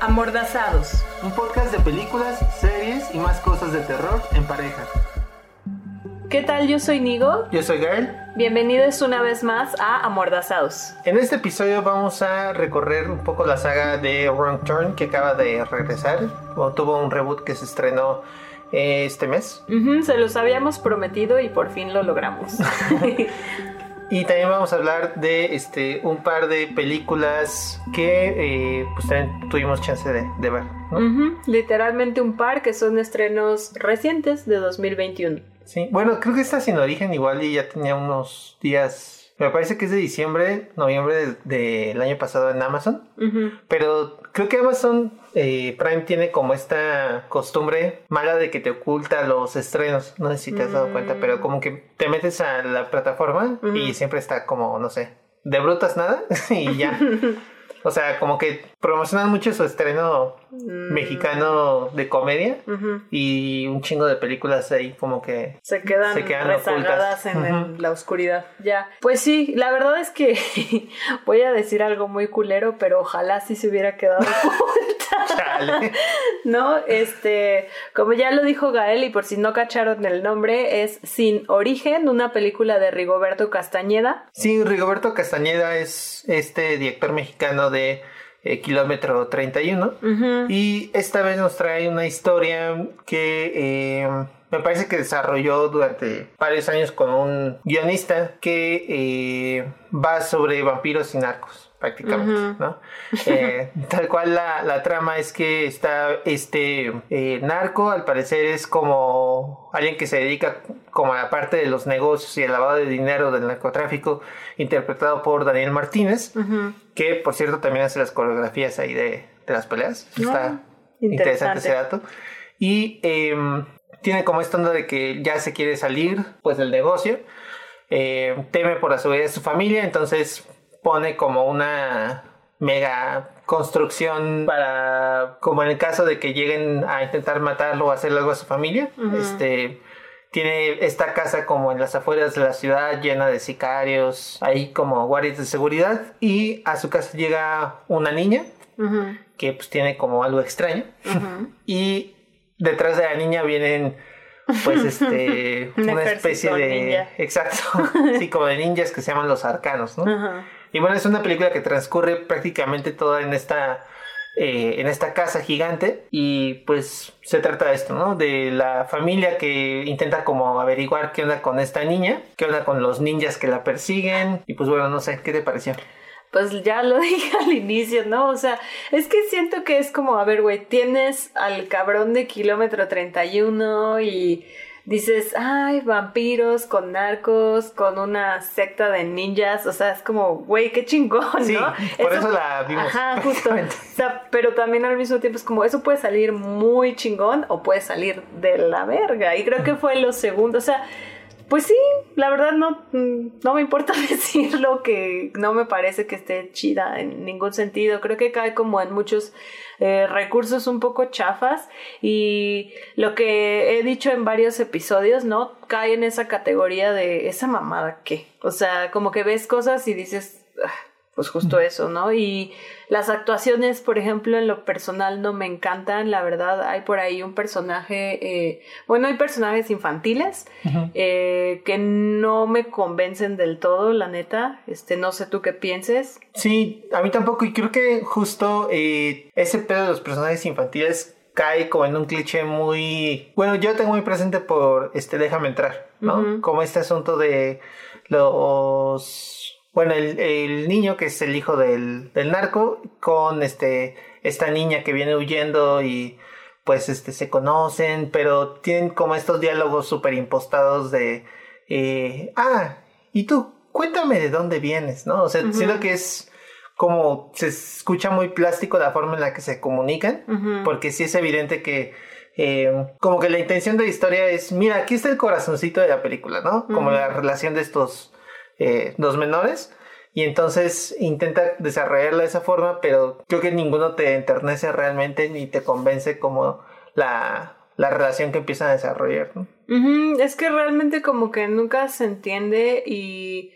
Amordazados. Un podcast de películas, series y más cosas de terror en pareja. ¿Qué tal? Yo soy Nigo. Yo soy Gael. Bienvenidos una vez más a Amordazados. En este episodio vamos a recorrer un poco la saga de Wrong Turn que acaba de regresar. O tuvo un reboot que se estrenó eh, este mes. Se los habíamos prometido y por fin lo logramos. Y también vamos a hablar de este un par de películas que eh, pues también tuvimos chance de, de ver. Literalmente un par que son estrenos recientes de 2021. Sí, bueno, creo que está sin origen igual y ya tenía unos días. Me parece que es de diciembre, noviembre del año pasado en Amazon. Pero creo que Amazon eh, Prime tiene como esta costumbre mala de que te oculta los estrenos. No sé si te has dado cuenta, pero como que te metes a la plataforma y siempre está como, no sé, de brutas nada y ya. O sea, como que promocionan mucho su estreno mexicano de comedia y un chingo de películas ahí como que Se quedan, Se quedan rezagadas ocultas. en, la oscuridad. Ya. Pues sí, la verdad es que voy a decir algo muy culero, pero ojalá sí se hubiera quedado chale. ¿No? Este, como ya lo dijo Gael, y por si no cacharon el nombre, es Sin Origen, una película de Rigoberto Castañeda. Sí, Rigoberto Castañeda es este director mexicano de eh, Kilómetro 31 Ujú. y esta vez nos trae una historia que eh, me parece que desarrolló durante varios años con un guionista que eh, va sobre vampiros y narcos prácticamente. ¿no? Eh, tal cual la, la trama es que está este eh, narco, al parecer es como alguien que se dedica como a la parte de los negocios y el lavado de dinero del narcotráfico, interpretado por Daniel Martínez, que por cierto también hace las coreografías ahí de, de las peleas. Ah, Está interesante. interesante ese dato. Y em, tiene como esta onda de que ya se quiere salir pues del negocio, eh, teme por la seguridad de su familia, entonces pone como una mega construcción para, como en el caso de que lleguen a intentar matarlo o hacerle algo a su familia, este tiene esta casa como en las afueras de la ciudad llena de sicarios, ahí como guardias de seguridad y a su casa llega una niña que pues tiene como algo extraño. Y detrás de la niña vienen pues este Un una especie de ninja. exacto. Sí como de ninjas que se llaman los arcanos ¿no? Y bueno es una película que transcurre prácticamente toda en esta eh, en esta casa gigante y pues se trata de esto, ¿no? De la familia que intenta como averiguar qué onda con esta niña, qué onda con los ninjas que la persiguen y pues bueno, no sé, ¿qué te pareció? Pues ya lo dije al inicio, ¿no? O sea, es que siento que es como, a ver, güey, tienes al cabrón de kilómetro 31 y dices, ay, vampiros con narcos, con una secta de ninjas, o sea, es como, güey, qué chingón, Sí, ¿no? por eso la vimos, Ajá, justo. O sea, pero también al mismo tiempo es como, eso puede salir muy chingón o puede salir de la verga. Y creo que fue lo segundo, o sea, pues sí, la verdad no, mm, no me importa decirlo que no me parece que esté chida en ningún sentido. Creo que cae como en muchos eh, recursos un poco chafas y lo que he dicho en varios episodios, ¿no? Cae en esa categoría de esa mamada que, o sea, como que ves cosas y dices, "Ah, pues justo eso, ¿no? Y las actuaciones, por ejemplo, en lo personal no me encantan, la verdad, hay por ahí un personaje, eh, bueno, hay personajes infantiles eh, que no me convencen del todo, la neta, este, no sé tú qué pienses. Sí, a mí tampoco. Y creo que justo eh, ese pedo de los personajes infantiles cae como en un cliché muy bueno yo tengo muy presente por este déjame entrar no como este asunto de los bueno el, el niño que es el hijo del, del narco con este esta niña que viene huyendo y pues este se conocen pero tienen como estos diálogos súper impostados de eh, ah y tú cuéntame de dónde vienes no o sea siento que es como se escucha muy plástico la forma en la que se comunican, porque sí es evidente que eh, como que la intención de la historia es, mira, aquí está el corazoncito de la película, ¿no? Como la relación de estos eh, dos menores. Y entonces intenta desarrollarla de esa forma, pero creo que ninguno te enternece realmente ni te convence como la, la relación que empiezan a desarrollar, ¿no? Ujú, Es que realmente como que nunca se entiende y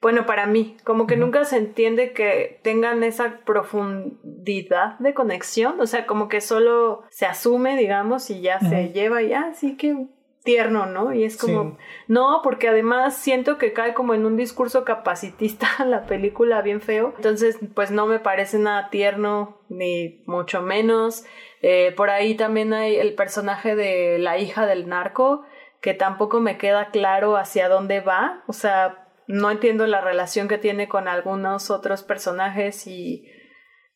bueno, para mí, como que nunca se entiende que tengan esa profundidad de conexión, o sea, como que solo se asume, digamos, y ya se lleva y así que tierno, ¿no? Y es como, no, porque además siento que cae como en un discurso capacitista la película bien feo, entonces pues no me parece nada tierno, ni mucho menos. Eh, por ahí también hay el personaje de la hija del narco, que tampoco me queda claro hacia dónde va, o sea, no entiendo la relación que tiene con algunos otros personajes y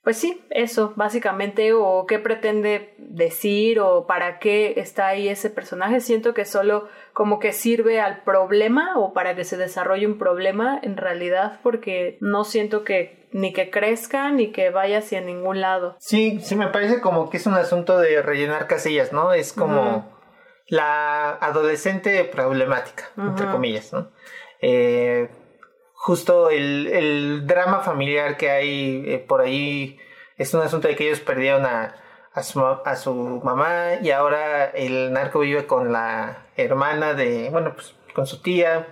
pues sí, eso, básicamente, o qué pretende decir o para qué está ahí ese personaje. Siento que solo como que sirve al problema o para que se desarrolle un problema en realidad porque no siento que ni que crezca ni que vaya hacia ningún lado. Sí, sí, me parece como que es un asunto de rellenar casillas, ¿no? Es como la adolescente problemática, entre comillas, ¿no? Eh, justo el, drama familiar que hay eh, por ahí es un asunto de que ellos perdieron a, a, su, a su mamá y ahora el narco vive con la hermana de, bueno, pues con su tía.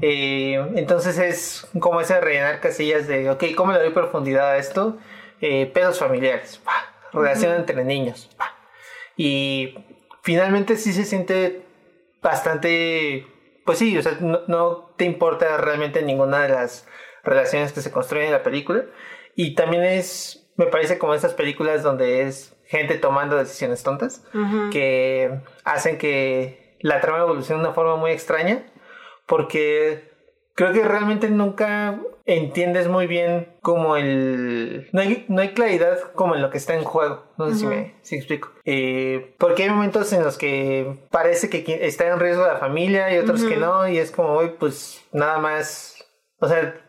Eh, entonces es como ese rellenar casillas de, ok, ¿cómo le doy profundidad a esto? pedos familiares, relación entre niños. Y finalmente sí se siente bastante pues sí, o sea, no, te importa realmente ninguna de las relaciones que se construyen en la película. Y también es, me parece como esas películas donde es gente tomando decisiones tontas que hacen que la trama evolucione de una forma muy extraña porque creo que realmente nunca entiendes muy bien como el... No hay, no hay claridad como en lo que está en juego. No sé si me si explico. Eh, porque hay momentos en los que parece que está en riesgo la familia y otros que no. Y es como, pues nada más... O sea,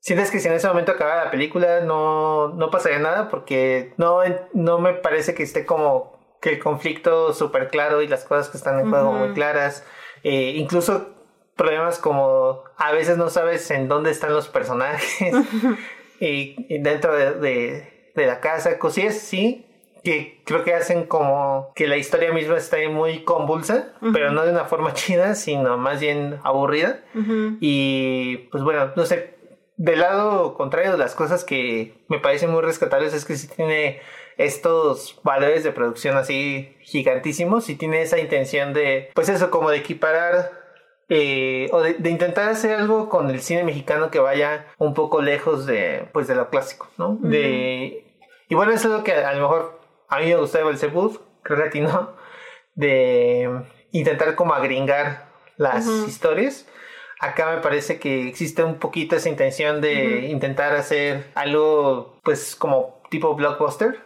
sientes que si en ese momento acaba la película no, no pasaría nada porque no, no me parece que esté como que el conflicto súper claro y las cosas que están en juego muy claras. Eh, incluso problemas como a veces no sabes en dónde están los personajes y, dentro de, la casa, cosillas sí, que creo que hacen como que la historia misma esté muy convulsa, pero no de una forma chida, sino más bien aburrida. Y pues bueno, no sé, del lado contrario de las cosas que me parecen muy rescatables es que sí tiene estos valores de producción así gigantísimos y tiene esa intención de, pues eso, como de equiparar eh, o de, intentar hacer algo con el cine mexicano que vaya un poco lejos de, pues, de lo clásico, ¿no? de, y bueno, eso es lo que a lo mejor a mí me gusta de Belzebub, creo que a ti no, de intentar como agringar las historias. Acá me parece que existe un poquito esa intención de intentar hacer algo, pues, como tipo blockbuster.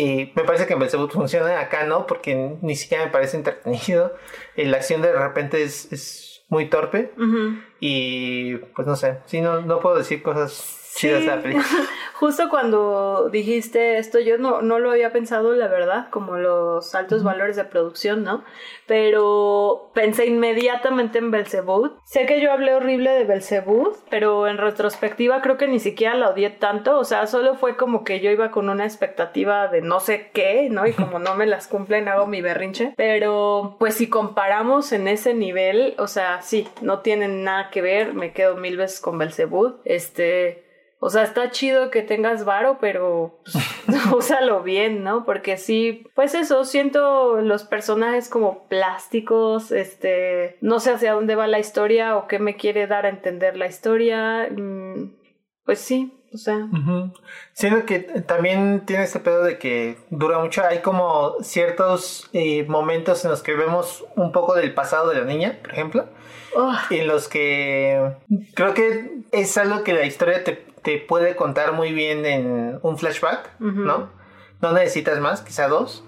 Y me parece que en Belzebut funciona, acá no, porque ni siquiera me parece entretenido. La acción de repente es, es muy torpe. Y pues no sé, sí, no, no puedo decir cosas Sí, justo cuando dijiste esto, yo no, no lo había pensado, la verdad, como los altos valores de producción, ¿no? Pero pensé inmediatamente en Belzebud. Sé que yo hablé horrible de Belzebud, pero en retrospectiva creo que ni siquiera la odié tanto, o sea, solo fue como que yo iba con una expectativa de no sé qué, ¿no? Y como no me las cumplen, hago mi berrinche. Pero pues si comparamos en ese nivel, o sea, sí, no tienen nada que ver, me quedo mil veces con Belzebud. Este o sea, está chido que tengas varo, pero pues, úsalo bien, ¿no? Porque sí, pues eso, siento los personajes como plásticos, este, no sé hacia dónde va la historia o qué me quiere dar a entender la historia. Mm, pues sí, o sea. Siento que también tiene este pedo de que dura mucho. Hay como ciertos eh, momentos en los que vemos un poco del pasado de la niña, por ejemplo. En los que creo que es algo que la historia te, te puede contar muy bien en un flashback, ¿no? No necesitas más, quizá dos.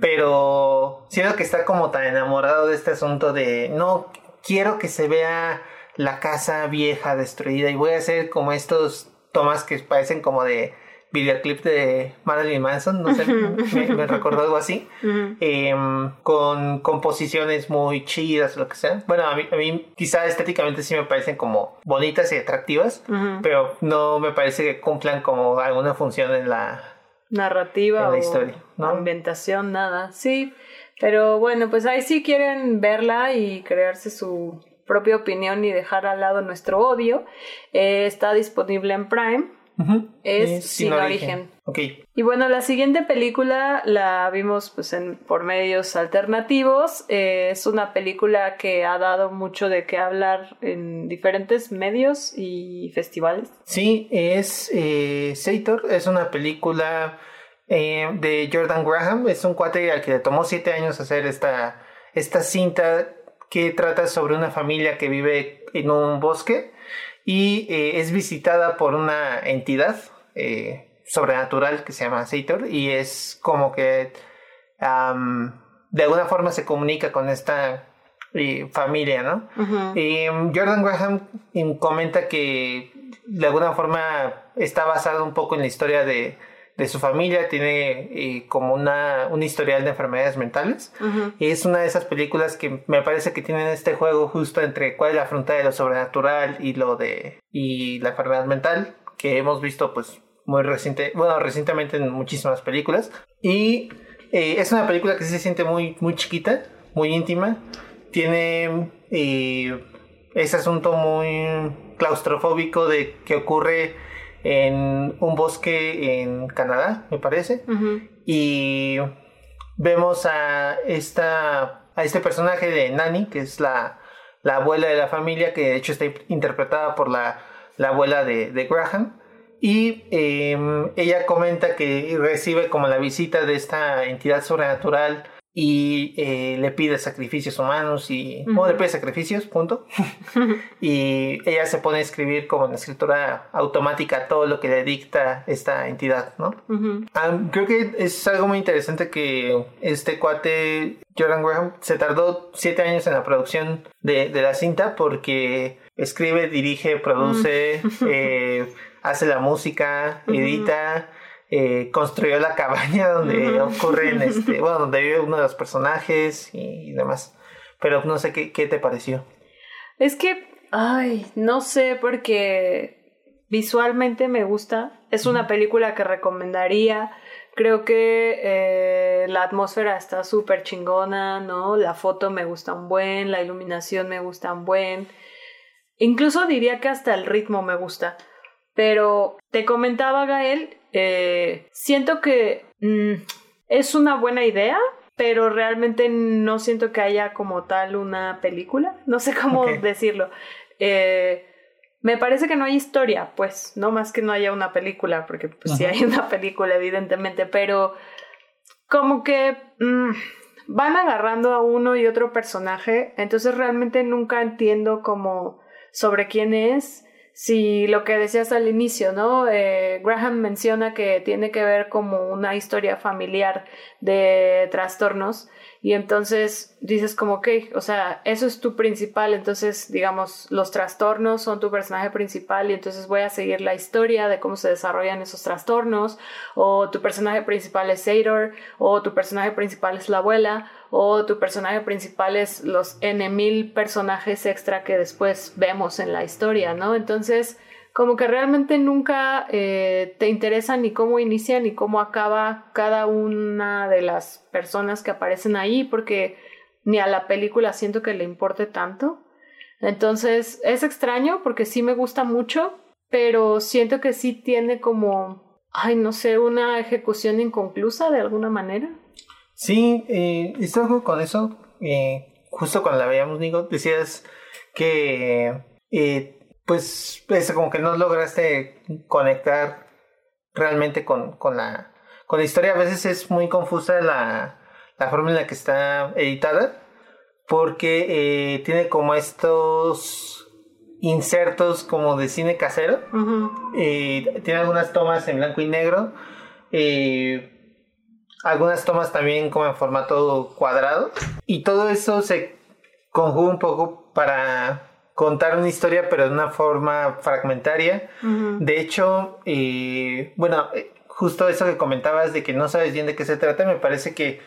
Pero siento que está como tan enamorado de este asunto de no quiero que se vea la casa vieja destruida y voy a hacer como estos tomas que parecen como de videoclip de Marilyn Manson, no sé, me, recordó algo así, em, con composiciones muy chidas, lo que sea. Bueno, a mí, a mí quizá estéticamente sí me parecen como bonitas y atractivas, pero no me parece que cumplan como alguna función en la narrativa la historia, ¿no? ambientación, nada. Sí, pero bueno, pues ahí sí quieren verla y crearse su propia opinión y dejar al lado nuestro odio. Eh, está disponible en Prime. Es, Sin, origen. Y bueno, la siguiente película la vimos pues en, por medios alternativos. Eh, es una película que ha dado mucho de qué hablar en diferentes medios y festivales. Sí, es eh, Sator, es una película eh, de Jordan Graham. Es un cuate al que le tomó siete años hacer esta, esta cinta que trata sobre una familia que vive en un bosque y eh, es visitada por una entidad eh, sobrenatural que se llama Sator y es como que de alguna forma se comunica con esta eh, familia, ¿no? y Jordan Graham comenta que de alguna forma está basado un poco en la historia de de su familia, tiene eh, como una, un historial de enfermedades mentales. Y es una de esas películas que me parece que tienen este juego justo entre cuál es la frontera de lo sobrenatural y lo de y la enfermedad mental, que hemos visto pues muy reciente, bueno, recientemente en muchísimas películas. Y eh, es una película que se siente muy, muy chiquita, muy íntima. Tiene eh, ese asunto muy claustrofóbico de que ocurre en un bosque en Canadá, me parece. Y vemos a esta a este personaje de Nani, que es la, la, abuela de la familia, que de hecho está interpretada por la, la abuela de, de, Graham. Y em, ella comenta que recibe como la visita de esta entidad sobrenatural y eh, le pide sacrificios humanos y uh le pide sacrificios, punto. y ella se pone a escribir como en escritura automática todo lo que le dicta esta entidad, ¿no? Ah, creo que es algo muy interesante que este cuate Jordan Graham se tardó siete años en la producción de, de la cinta porque escribe, dirige, produce, eh, hace la música, edita eh, construyó la cabaña donde ocurren, este, bueno, donde vive uno de los personajes y, demás. Pero no sé qué, qué te pareció. Es que, ay, no sé, porque visualmente me gusta. Es una película que recomendaría. Creo que eh, la atmósfera está súper chingona, ¿no? La foto me gusta un buen, la iluminación me gusta un buen. Incluso diría que hasta el ritmo me gusta. Pero te comentaba, Gael, eh, siento que mm, es una buena idea, pero realmente no siento que haya como tal una película. No sé cómo decirlo. Eh, me parece que no hay historia, pues, no más que no haya una película, porque pues sí hay una película, evidentemente, pero como que mm, van agarrando a uno y otro personaje, entonces realmente nunca entiendo como sobre quién es si lo que decías al inicio, ¿no? Eh, Graham menciona que tiene que ver como una historia familiar de trastornos y entonces dices como, ok, o sea, eso es tu principal, entonces digamos, los trastornos son tu personaje principal y entonces voy a seguir la historia de cómo se desarrollan esos trastornos, o tu personaje principal es Sador, o tu personaje principal es la abuela, o tu personaje principal es los N mil personajes extra que después vemos en la historia, ¿no? Entonces, como que realmente nunca eh, te interesa ni cómo inicia ni cómo acaba cada una de las personas que aparecen ahí, porque ni a la película siento que le importe tanto. Entonces es extraño porque sí me gusta mucho, pero siento que sí tiene como, ay, no sé, una ejecución inconclusa de alguna manera. Sí, eh, estoy con eso. Eh, justo cuando la veíamos, Nico, decías que eh, pues, pues como que no lograste conectar realmente con, con, la, con la historia. A veces es muy confusa la, la forma en la que está editada porque eh, tiene como estos insertos como de cine casero. Eh, tiene algunas tomas en blanco y negro. Eh, algunas tomas también como en formato cuadrado. Y todo eso se conjuga un poco para contar una historia, pero de una forma fragmentaria. De hecho, eh, bueno, eh, justo eso que comentabas de que no sabes bien de qué se trata, me parece que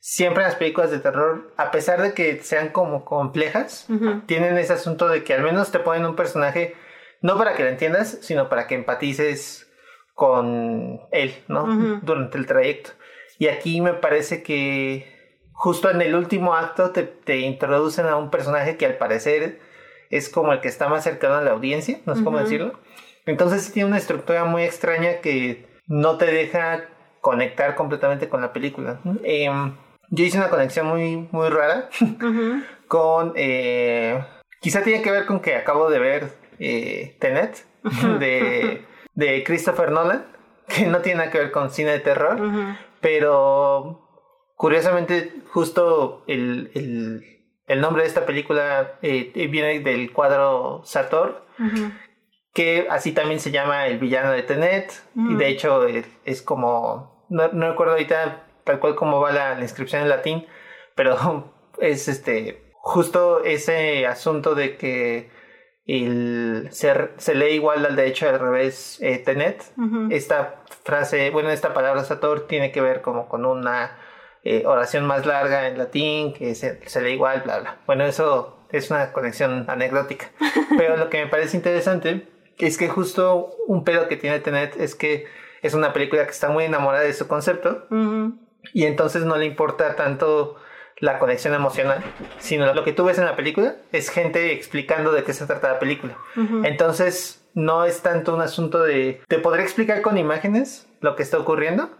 siempre las películas de terror, a pesar de que sean como complejas, tienen ese asunto de que al menos te ponen un personaje, no para que lo entiendas, sino para que empatices con él, ¿no? Durante el trayecto. Y aquí me parece que justo en el último acto te, te introducen a un personaje que al parecer es como el que está más cercano a la audiencia, no sé cómo decirlo. Entonces tiene una estructura muy extraña que no te deja conectar completamente con la película. Em, yo hice una conexión muy, muy rara con... Eh, quizá tiene que ver con que acabo de ver eh, Tenet de, de Christopher Nolan, que no tiene nada que ver con cine de terror, pero curiosamente justo el, el, nombre de esta película eh, viene del cuadro Sator, que así también se llama el villano de Tenet, y de hecho es como, no, no recuerdo ahorita tal cual como va la, inscripción en latín, pero es este justo ese asunto de que el, se, se lee igual al derecho al revés eh, tenet. Esta frase, bueno, esta palabra sator tiene que ver como con una eh, oración más larga en latín que se, se, lee igual, bla, bla. Bueno, eso es una conexión anecdótica. Pero lo que me parece interesante es que justo un pedo que tiene Tenet es que es una película que está muy enamorada de su concepto y entonces no le importa tanto la conexión emocional, sino lo que tú ves en la película es gente explicando de qué se trata la película. Entonces, no es tanto un asunto de... Te podré explicar con imágenes lo que está ocurriendo,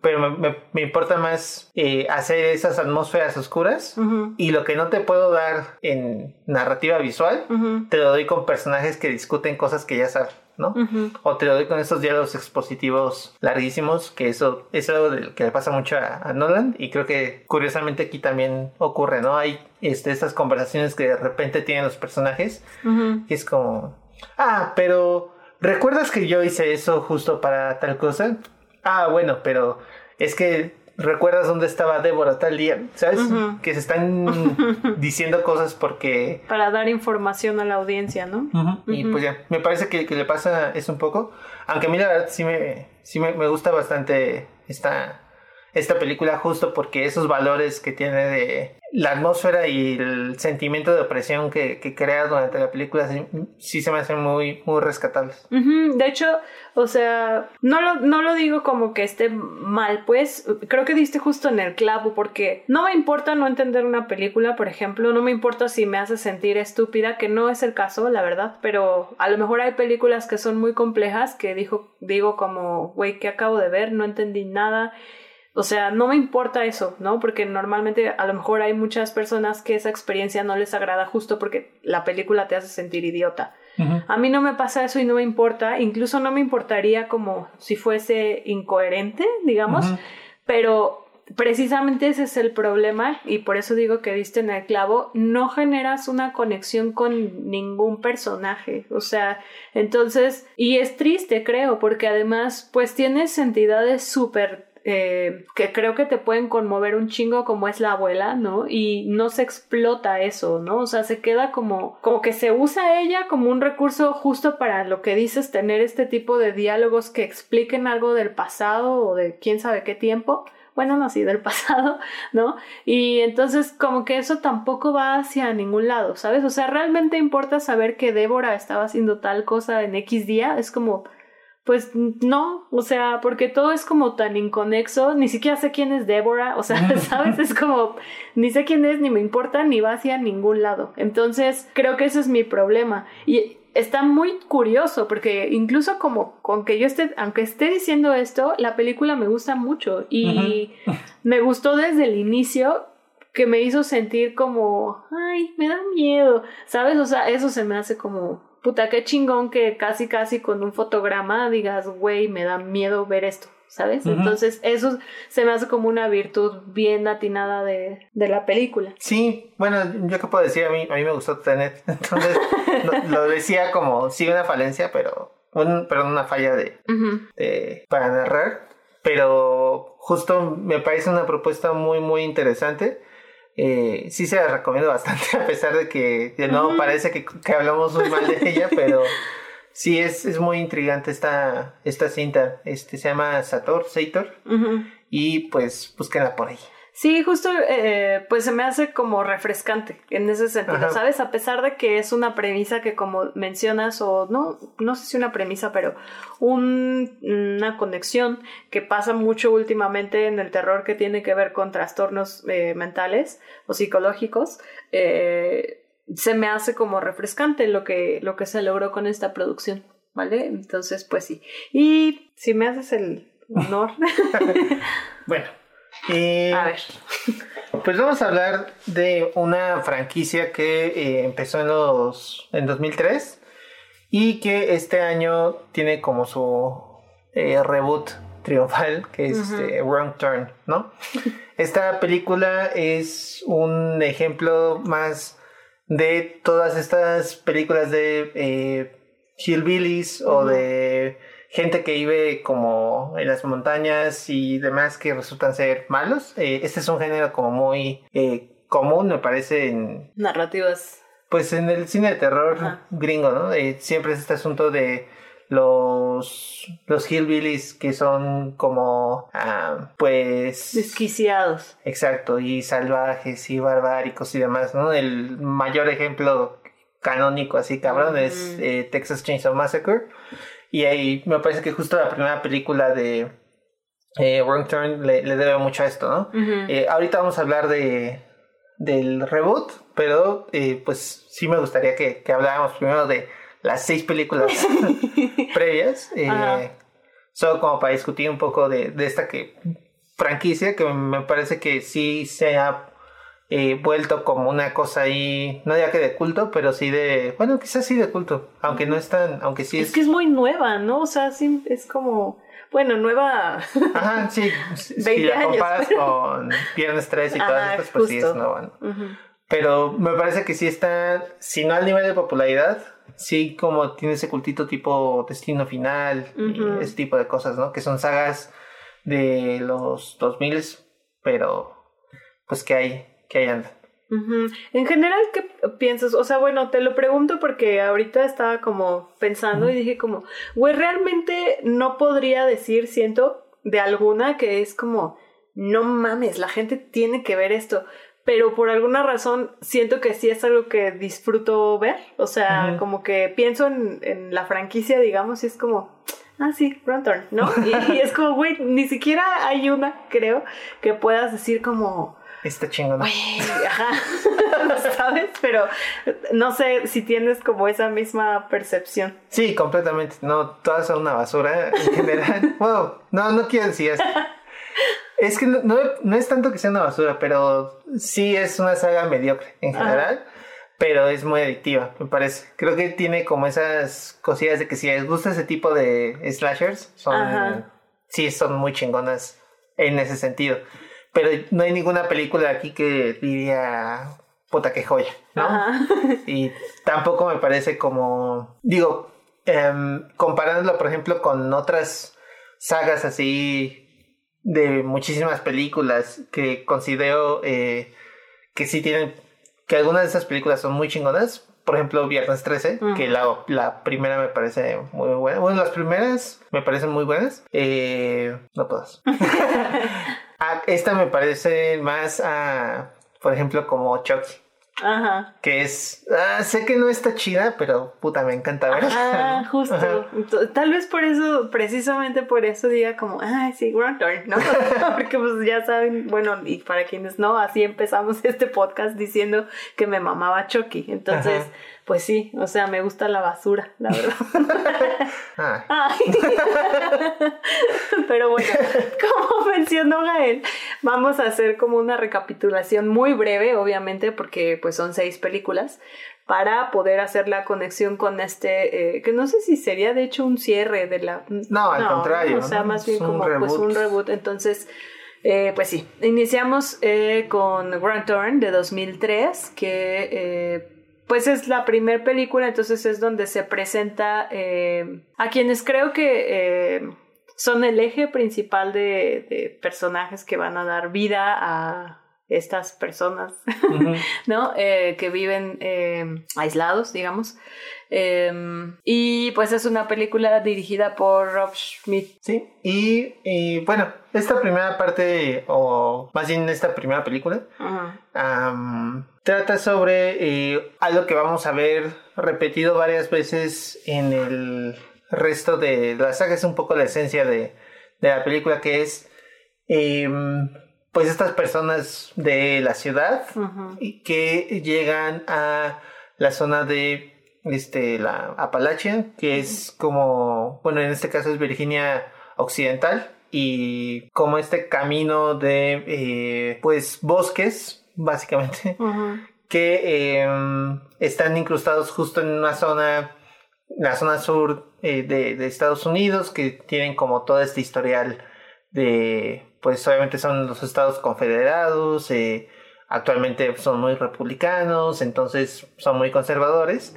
pero me, me, importa más eh, hacer esas atmósferas oscuras y lo que no te puedo dar en narrativa visual, te lo doy con personajes que discuten cosas que ya sabes. ¿No? O te lo doy con esos diálogos expositivos larguísimos, que eso es algo que le pasa mucho a, Nolan y creo que curiosamente aquí también ocurre, ¿no? Hay este, estas conversaciones que de repente tienen los personajes, que es como, ah, pero ¿recuerdas que yo hice eso justo para tal cosa? Ah, bueno, pero es que recuerdas dónde estaba Débora tal día, ¿sabes? Que se están diciendo cosas porque... Para dar información a la audiencia, ¿no? Y pues ya, me parece que, que, le pasa eso un poco, aunque a mí la verdad sí me, sí me, me gusta bastante esta, esta película justo porque esos valores que tiene de la atmósfera y el sentimiento de opresión que, que crea durante la película sí, se me hacen muy, muy rescatables. De hecho, o sea, no lo, no lo digo como que esté mal, pues creo que diste justo en el clavo porque no me importa no entender una película, por ejemplo, no me importa si me hace sentir estúpida, que no es el caso, la verdad, pero a lo mejor hay películas que son muy complejas que dijo, digo como, güey, ¿qué acabo de ver? No entendí nada o sea, no me importa eso, ¿no? Porque normalmente a lo mejor hay muchas personas que esa experiencia no les agrada justo porque la película te hace sentir idiota. A mí no me pasa eso y no me importa, incluso no me importaría como si fuese incoherente, digamos, pero precisamente ese es el problema y por eso digo que diste en el clavo, no generas una conexión con ningún personaje, o sea, entonces, y es triste creo, porque además pues tienes entidades súper eh, que creo que te pueden conmover un chingo como es la abuela, ¿no? Y no se explota eso, ¿no? O sea, se queda como, como que se usa ella como un recurso justo para lo que dices, tener este tipo de diálogos que expliquen algo del pasado o de quién sabe qué tiempo. Bueno, no, sí, del pasado, ¿no? Y entonces como que eso tampoco va hacia ningún lado, ¿sabes? O sea, realmente importa saber que Débora estaba haciendo tal cosa en X día, es como pues no, o sea, porque todo es como tan inconexo, ni siquiera sé quién es Débora, o sea, ¿sabes? Es como, ni sé quién es, ni me importa, ni va hacia ningún lado. Entonces, creo que ese es mi problema. Y está muy curioso, porque incluso como con que yo esté, aunque esté diciendo esto, la película me gusta mucho y me gustó desde el inicio que me hizo sentir como, ay, me da miedo, ¿sabes? O sea, eso se me hace como puta, qué chingón que casi, casi con un fotograma digas, güey, me da miedo ver esto, ¿sabes? Entonces, eso se me hace como una virtud bien atinada de, de, la película. Sí, bueno, yo qué puedo decir, a mí, a mí me gustó Tenet, entonces lo, decía como, sí, una falencia, pero, un, perdón, una falla de, de, para narrar, pero justo me parece una propuesta muy, muy interesante eh, sí se la recomiendo bastante, a pesar de que de nuevo parece que, hablamos muy mal de ella, pero sí es, es muy intrigante esta, esta cinta. Este se llama Sator, Sator, y pues búsquenla por ahí. Sí, justo, eh, pues se me hace como refrescante en ese sentido, ¿sabes? A pesar de que es una premisa que como mencionas, o no, no sé si una premisa, pero una conexión que pasa mucho últimamente en el terror que tiene que ver con trastornos eh, mentales o psicológicos, eh, se me hace como refrescante lo que, lo que se logró con esta producción, ¿vale? Entonces, pues sí. Y si me haces el honor. bueno. Eh, a ver. Pues vamos a hablar de una franquicia que eh, empezó en los en 2003 y que este año tiene como su eh, reboot triunfal que es este, Wrong Turn, ¿no? Esta película es un ejemplo más de todas estas películas de eh, hillbillies o de gente que vive como en las montañas y demás que resultan ser malos. Eh, este es un género como muy eh, común, me parece, en... Narrativas. Pues en el cine de terror gringo, ¿no? siempre es este asunto de los, los hillbillies que son como, ah, pues... Desquiciados. Exacto, y salvajes y barbáricos y demás, ¿no? El mayor ejemplo canónico así cabrón es eh, Texas Chainsaw Massacre. Y ahí me parece que justo la primera película de eh, Wrong Turn le, debe mucho a esto, ¿no? Eh, ahorita vamos a hablar de del reboot, pero eh, pues sí me gustaría que, que habláramos primero de las seis películas previas. Eh, solo como para discutir un poco de, de, esta que franquicia que me parece que sí se ha eh, vuelto como una cosa ahí, no diría que de culto, pero sí de, bueno, quizás sí de culto, aunque no es tan, aunque sí es... Es que es muy nueva, ¿no? O sea, sí, es como... Bueno, nueva. Ajá, sí. si la comparas con Viernes 3 y todas estas, pues sí es nueva. Pero me parece que sí está, si no al nivel de popularidad, sí como tiene ese cultito tipo Destino Final y ese tipo de cosas, ¿no? Que son sagas de los 2000, pero pues que hay, que hay andan. En general, ¿qué piensas? O sea, bueno, te lo pregunto porque ahorita estaba como pensando y dije como, güey, realmente no podría decir, siento, de alguna que es como, no mames, la gente tiene que ver esto pero por alguna razón siento que sí es algo que disfruto ver. O sea, como que pienso en, la franquicia, digamos, y es como, ah, sí, Run ¿no? Y, y, es como, güey, ni siquiera hay una, creo, que puedas decir como... Está chingón. ajá, ¿sabes? Pero no sé si tienes como esa misma percepción. Sí, completamente. No, todas son una basura en general. wow, no, no quiero decir eso. Es que no, no, es tanto que sea una basura, pero sí es una saga mediocre en general. Pero es muy adictiva, me parece. Creo que tiene como esas cosillas de que si les gusta ese tipo de slashers, son, sí son muy chingonas en ese sentido. Pero no hay ninguna película aquí que diría, puta que joya, ¿no? Y tampoco me parece como, digo, eh, comparándolo, por ejemplo, con otras sagas así de muchísimas películas que considero eh, que sí tienen, que algunas de esas películas son muy chingonas. Por ejemplo, Viernes 13, que la, la, primera me parece muy buena. Bueno, las primeras me parecen muy buenas. Eh, no todas. Ah, esta me parece más a, por ejemplo, como Chucky. Ajá. Que es. Ah, sé que no está chida, pero puta, me encanta ver. Ah, justo. Tal vez por eso, precisamente por eso diga como, ah, sí, Gruntor, ¿no? Porque pues ya saben, bueno, y para quienes no, así empezamos este podcast diciendo que me mamaba Chucky. Entonces pues sí, o sea, me gusta la basura, la verdad. Pero bueno, como mencionó Gael, vamos a hacer como una recapitulación muy breve, obviamente, porque pues son seis películas, para poder hacer la conexión con este, eh, que no sé si sería de hecho un cierre de la... No, al contrario. O sea, más bien como pues un reboot. Entonces... Eh, pues sí, iniciamos eh, con Grand Turn de 2003, que pues es la primera película, entonces es donde se presenta eh, a quienes creo que eh, son el eje principal de, personajes que van a dar vida a estas personas, ¿no? Eh, que viven aislados, digamos. Em, y pues es una película dirigida por Rob Schmidt. Sí, y, bueno, esta primera parte, o más bien esta primera película, trata sobre eh, algo que vamos a ver repetido varias veces en el resto de la saga. Es un poco la esencia de, la película, que es em, pues estas personas de la ciudad y que llegan a la zona de este, la Apalachia, que es como, bueno, en este caso es Virginia Occidental, y como este camino de, eh, pues, bosques, básicamente, que em, están incrustados justo en una zona, la zona sur eh, de, de, Estados Unidos, que tienen como todo este historial de, pues, obviamente son los estados confederados, eh, actualmente son muy republicanos, entonces son muy conservadores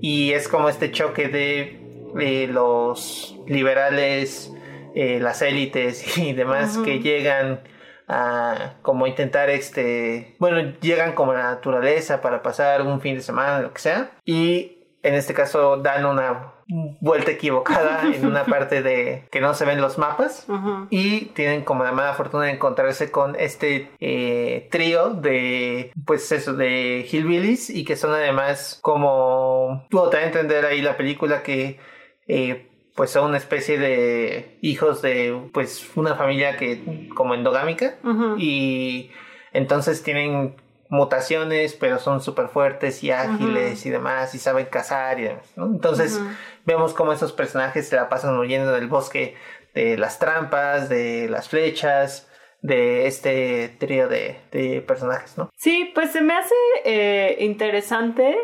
y es como este choque de los liberales, eh, las élites y demás que llegan a como intentar este, bueno, llegan como a la naturaleza para pasar un fin de semana, lo que sea, y en este caso dan una vuelta equivocada en una parte de que no se ven los mapas y tienen como la mala fortuna de encontrarse con este eh, trío de pues eso de hillbillies y que son además como puedo también entender ahí la película que eh, pues son una especie de hijos de pues una familia que como endogámica y entonces tienen mutaciones, pero son súper fuertes y ágiles y demás, y saben cazar y demás, Entonces vemos cómo esos personajes se la pasan huyendo del bosque de las trampas, de las flechas, de este trío de, personajes, ¿no? Sí, pues se me hace eh, interesante.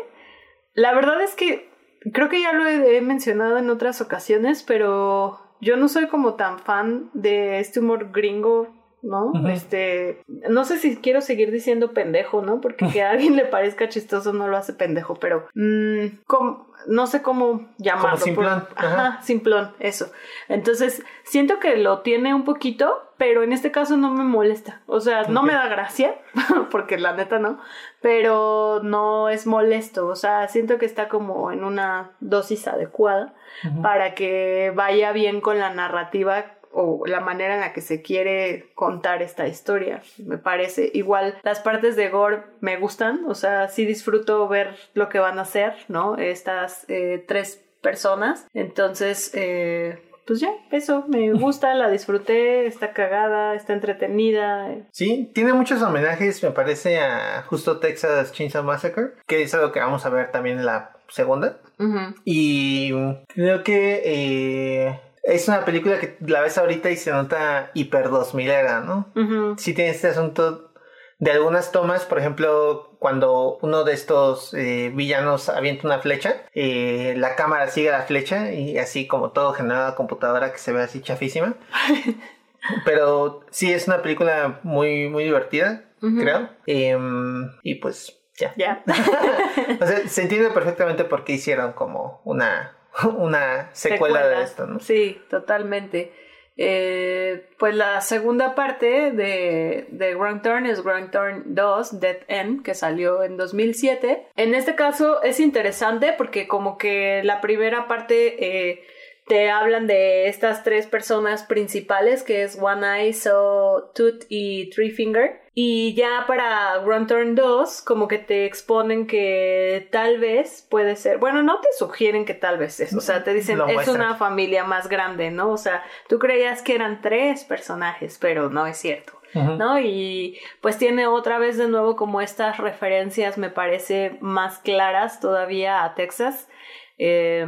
La verdad es que creo que ya lo he mencionado en otras ocasiones, pero yo no soy como tan fan de este humor gringo ¿no? Este, no sé si quiero seguir diciendo pendejo, ¿no? Porque que a alguien le parezca chistoso no lo hace pendejo, pero mm, no sé cómo llamarlo. Como simplón. Ajá, simplón, eso. Entonces, siento que lo tiene un poquito, pero en este caso no me molesta. O sea, no me da gracia, porque la neta no, pero no es molesto. O sea, siento que está como en una dosis adecuada para que vaya bien con la narrativa o la manera en la que se quiere contar esta historia, me parece. Igual las partes de Gore me gustan, o sea, sí disfruto ver lo que van a hacer, ¿no? Estas eh, tres personas. Entonces, eh, pues ya, eso, me gusta, la disfruté, está cagada, está entretenida. Sí, tiene muchos homenajes, me parece, a justo Texas Chainsaw Massacre, que es algo que vamos a ver también en la segunda. Y creo que eh, es una película que la ves ahorita y se nota hiper 2000 era, ¿no? Sí tiene este asunto de algunas tomas, por ejemplo, cuando uno de estos eh, villanos avienta una flecha, eh, la cámara sigue la flecha y así como todo generado a computadora que se ve así chafísima. Pero sí es una película muy, muy divertida, creo. Em, y pues ya. Ya. o sea, se entiende perfectamente por qué hicieron como una una secuela de esto, ¿no? Sí, totalmente. Eh, pues la segunda parte de, de Grand Turn es Grand Turn 2, Dead End, que salió en 2007. En este caso es interesante porque como que la primera parte eh, te hablan de estas tres personas principales, que es One Eye, So, Tooth y Three Finger. Y ya para Grand Turn 2, como que te exponen que tal vez puede ser, bueno, no te sugieren que tal vez es, o sea, te dicen es una familia más grande, ¿no? O sea, tú creías que eran tres personajes, pero no es cierto. ¿no? Y pues tiene otra vez de nuevo como estas referencias, me parece, más claras todavía a Texas. Eh,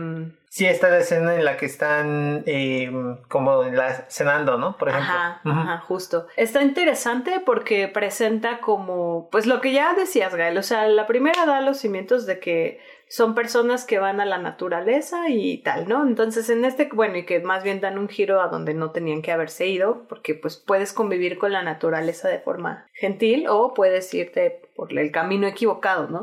Sí, está la escena en la que están eh, como la, cenando, ¿no? Por ejemplo. Ajá, ajá, justo. Está interesante porque presenta como, pues lo que ya decías, Gael, o sea, la primera da los cimientos de que son personas que van a la naturaleza y tal, ¿no? Entonces en este, bueno, y que más bien dan un giro a donde no tenían que haberse ido, porque pues puedes convivir con la naturaleza de forma gentil o puedes irte por el camino equivocado, ¿no?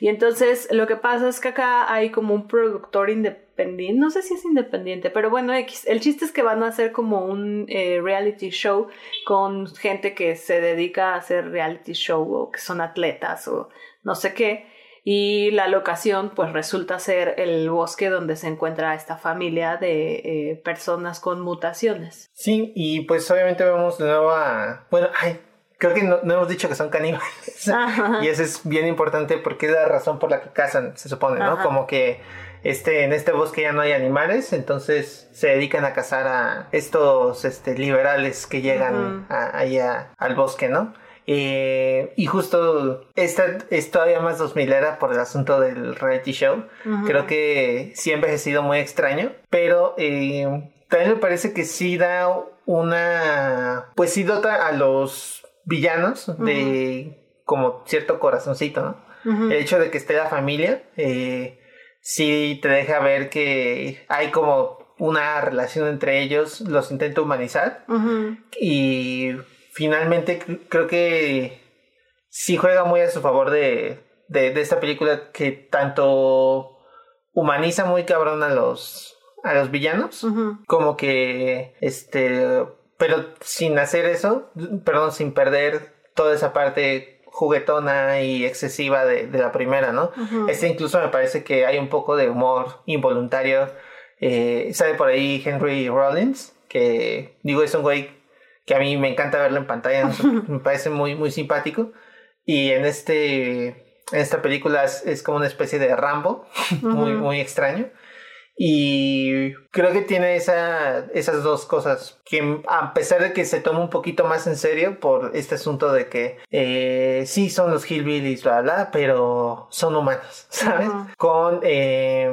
Y entonces lo que pasa es que acá hay como un productor independiente, no sé si es independiente, pero bueno, el chiste es que van a hacer como un eh, reality show con gente que se dedica a hacer reality show o que son atletas o no sé qué y la locación pues resulta ser el bosque donde se encuentra esta familia de eh, personas con mutaciones. Sí, y pues obviamente vemos de nuevo a... Bueno, ay, creo que no, hemos dicho que son caníbales. y eso es bien importante porque es la razón por la que cazan, se supone, ¿no? Como que este, en este bosque ya no hay animales, entonces se dedican a cazar a estos este, liberales que llegan ahí al bosque, ¿no? Eh, y justo esta es todavía más 2000 era por el asunto del reality show. Creo que sí ha envejecido muy extraño, pero eh, también me parece que sí da una... Pues sí dota a los villanos de como cierto corazoncito, ¿no? El hecho de que esté la familia, eh, sí te deja ver que hay como una relación entre ellos, los intenta humanizar y finalmente creo que sí juega muy a su favor de, de, esta película que tanto humaniza muy cabrón a los a los villanos como que este pero sin hacer eso perdón sin perder toda esa parte juguetona y excesiva de, de la primera no este incluso me parece que hay un poco de humor involuntario eh, sale por ahí Henry Rollins que digo es un güey que a mí me encanta verlo en pantalla, me parece muy, muy simpático. Y en este en esta película es, como una especie de Rambo, muy, muy extraño. Y creo que tiene esa, esas dos cosas, que a pesar de que se toma un poquito más en serio por este asunto de que eh, sí son los hillbillies, bla, bla, pero son humanos, ¿sabes? Con eh,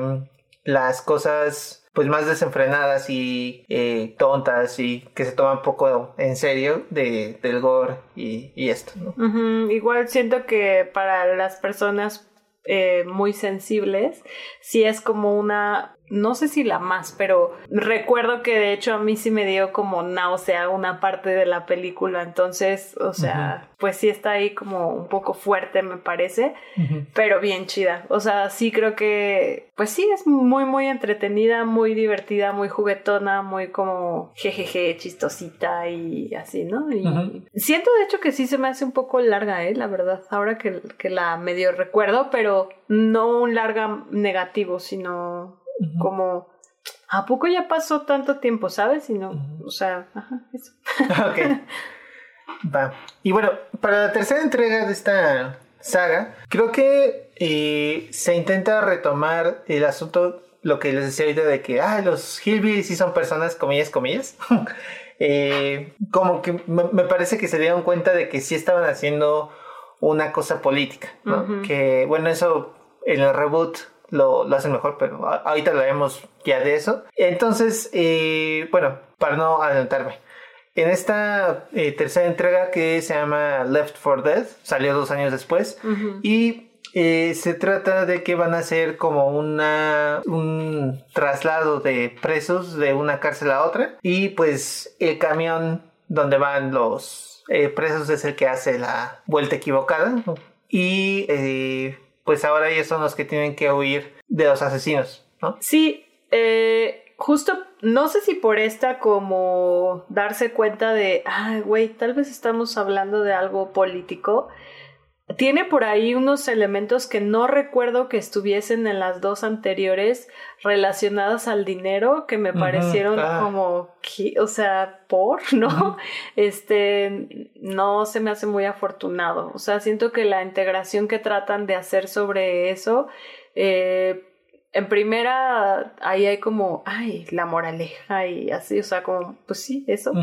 las cosas pues más desenfrenadas y eh, tontas y que se toman poco en serio de, del gore y, esto, ¿no? Igual siento que para las personas eh, muy sensibles, sí es como una no sé si la más, pero recuerdo que de hecho a mí sí me dio como náusea una parte de la película, entonces, o sea, pues sí está ahí como un poco fuerte me parece, pero bien chida, o sea, sí creo que, pues sí, es muy, muy entretenida, muy divertida, muy juguetona, muy como jejeje, chistosita y así, ¿no? Y siento de hecho que sí se me hace un poco larga, ¿eh? La verdad, ahora que, que la medio recuerdo, pero no un larga negativo, sino como, ¿a poco ya pasó tanto tiempo, sabes? Y no, o sea, ajá, eso. ok. Va. Y bueno, para la tercera entrega de esta saga, creo que eh, se intenta retomar el asunto, lo que les decía ahorita de que, ah, los Hillbillies sí son personas, comillas, comillas. eh, como que me, parece que se dieron cuenta de que sí estaban haciendo una cosa política, ¿no? Que, bueno, eso en el reboot lo, lo hacen mejor, pero ahorita hablaremos ya de eso. Entonces, eh, bueno, para no adelantarme. En esta eh, tercera entrega que se llama Left for Dead, salió dos años después, y eh, se trata de que van a hacer como una, un traslado de presos de una cárcel a otra, y pues el camión donde van los presos es el que hace la vuelta equivocada, y pues ahora ellos son los que tienen que huir de los asesinos, ¿no? Sí, eh, justo, no sé si por esta como darse cuenta de, ay, güey, tal vez estamos hablando de algo político. Tiene por ahí unos elementos que no recuerdo que estuviesen en las dos anteriores relacionadas al dinero que me parecieron ah. como, o sea, por, ¿no? Este, no se me hace muy afortunado. O sea, siento que la integración que tratan de hacer sobre eso, eh, en primera, ahí hay como, ay, la moraleja y así, o sea, como, pues sí, eso.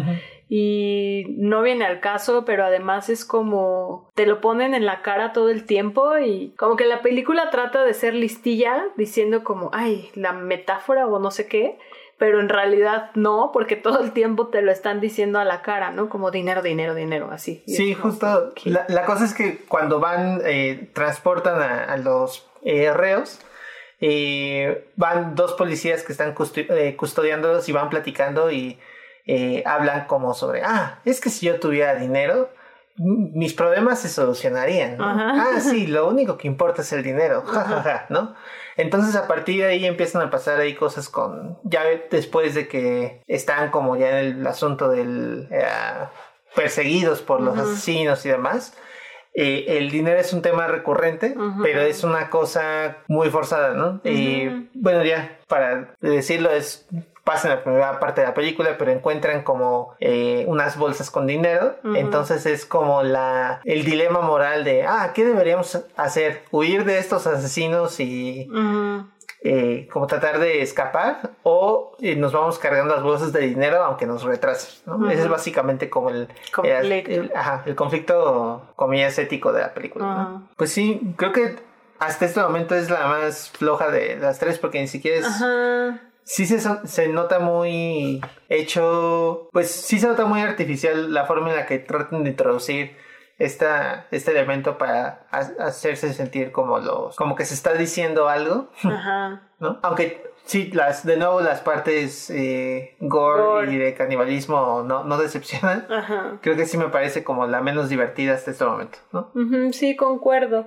Y no viene al caso, pero además es como, te lo ponen en la cara todo el tiempo y como que la película trata de ser listilla, diciendo como, ay, la metáfora o no sé qué, pero en realidad no, porque todo el tiempo te lo están diciendo a la cara, ¿no? Como dinero, dinero, dinero, así. Sí, justo. La, cosa es que cuando van, eh, transportan a, los eh, reos, eh, van dos policías que están eh, custodiándolos y van platicando y eh, hablan como sobre, ah, es que si yo tuviera dinero, mis problemas se solucionarían. Ah, sí, lo único que importa es el dinero, ¿no? Entonces a partir de ahí empiezan a pasar ahí cosas con, ya después de que están como ya en el asunto del perseguidos por los asesinos y demás, eh, el dinero es un tema recurrente, pero es una cosa muy forzada, ¿no? Y bueno, ya para decirlo es pasan la primera parte de la película, pero encuentran como eh, unas bolsas con dinero. Entonces es como la el dilema moral de, ah, ¿qué deberíamos hacer? ¿Huir de estos asesinos y eh, como tratar de escapar o eh, nos vamos cargando las bolsas de dinero aunque nos retrasen, ¿no? Ese es básicamente como el conflicto, el, ajá, el conflicto comillas ético de la película. Pues sí, creo que hasta este momento es la más floja de las tres porque ni siquiera es... Sí se, se nota muy hecho, pues sí se nota muy artificial la forma en la que tratan de introducir esta, este elemento para hacerse sentir como los, como que se está diciendo algo, Ajá. ¿no? Aunque sí, las, de nuevo las partes eh, gore, y de canibalismo no, no decepcionan. Ajá. Creo que sí me parece como la menos divertida hasta este momento, ¿no? sí, concuerdo.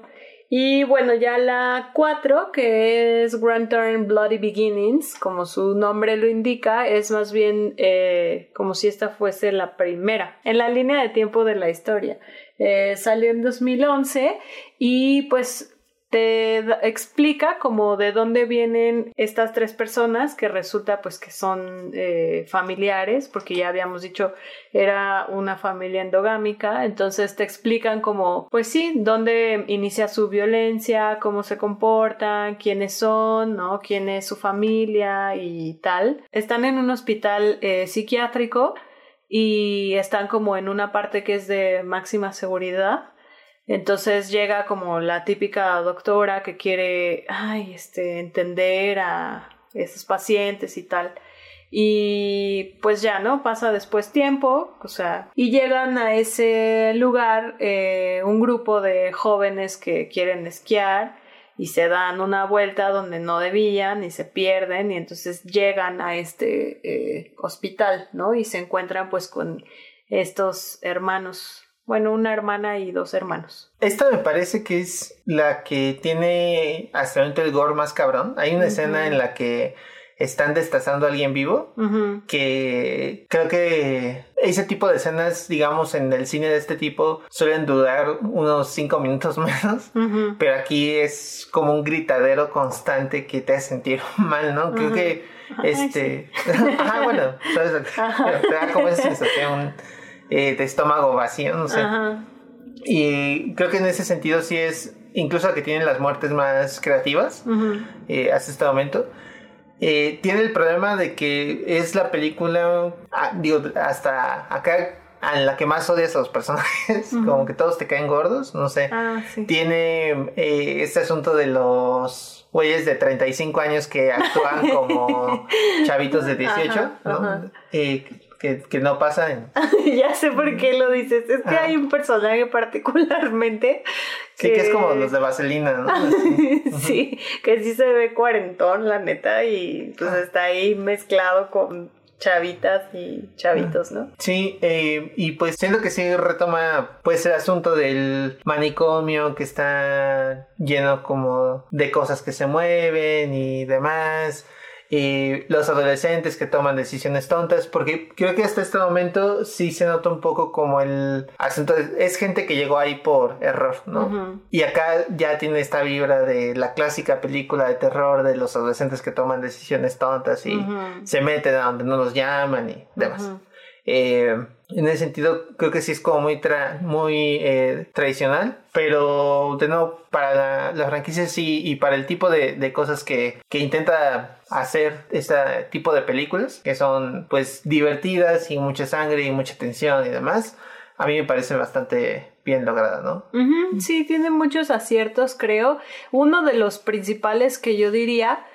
Y bueno, ya la 4, que es Grand Turn Bloody Beginnings, como su nombre lo indica, es más bien eh, como si esta fuese la primera en la línea de tiempo de la historia. Eh, salió en 2011 y pues te explica como de dónde vienen estas tres personas que resulta pues que son eh, familiares porque ya habíamos dicho era una familia endogámica. Entonces te explican como pues sí dónde inicia su violencia cómo se comportan quiénes son no quién es su familia y tal. Están en un hospital eh, psiquiátrico y están como en una parte que es de máxima seguridad. Entonces llega como la típica doctora que quiere, ay, este, entender a esos pacientes y tal. Y pues ya, ¿no? Pasa después tiempo, o sea, y llegan a ese lugar eh, un grupo de jóvenes que quieren esquiar y se dan una vuelta donde no debían y se pierden y entonces llegan a este eh, hospital, ¿no? Y se encuentran pues con estos hermanos, bueno, una hermana y dos hermanos. Esta me parece que es la que tiene hasta el momento el gore más cabrón. Hay una escena en la que están destazando a alguien vivo, que creo que ese tipo de escenas, digamos, en el cine de este tipo suelen durar unos cinco minutos menos, pero aquí es como un gritadero constante que te hace sentir mal, ¿no? Creo que este... Ajá, bueno, ¿sabes? te da como esa sensación eh, de estómago vacío, no sé. Y creo que en ese sentido sí es, incluso que tienen las muertes más creativas eh, hasta este momento. Eh, tiene el problema de que es la película, ah, digo, hasta acá a la que más odias a los personajes, como que todos te caen gordos, no sé. Ah, tiene eh, este asunto de los güeyes de 35 años que actúan como chavitos de 18, ¿no? Eh, que, que, no pasa en... ya sé por qué lo dices. Es que hay un personaje particularmente Sí, que... es como los de Vaselina, ¿no? sí, que sí se ve cuarentón, la neta, y pues ah. está ahí mezclado con chavitas y chavitos, ¿no? Sí, eh, y pues siento que sí retoma pues el asunto del manicomio que está lleno como de cosas que se mueven y demás y los adolescentes que toman decisiones tontas, porque creo que hasta este momento sí se nota un poco como el asunto, es gente que llegó ahí por error, ¿no? Y acá ya tiene esta vibra de la clásica película de terror de los adolescentes que toman decisiones tontas y se meten a donde no los llaman y demás. Eh, en ese sentido, creo que sí es como muy, muy eh, tradicional, pero de para la, franquicia sí y para el tipo de, cosas que, que, intenta hacer este tipo de películas, que son pues divertidas y mucha sangre y mucha tensión y demás, a mí me parece bastante bien lograda, ¿no? Sí, tiene muchos aciertos, creo. Uno de los principales que yo diría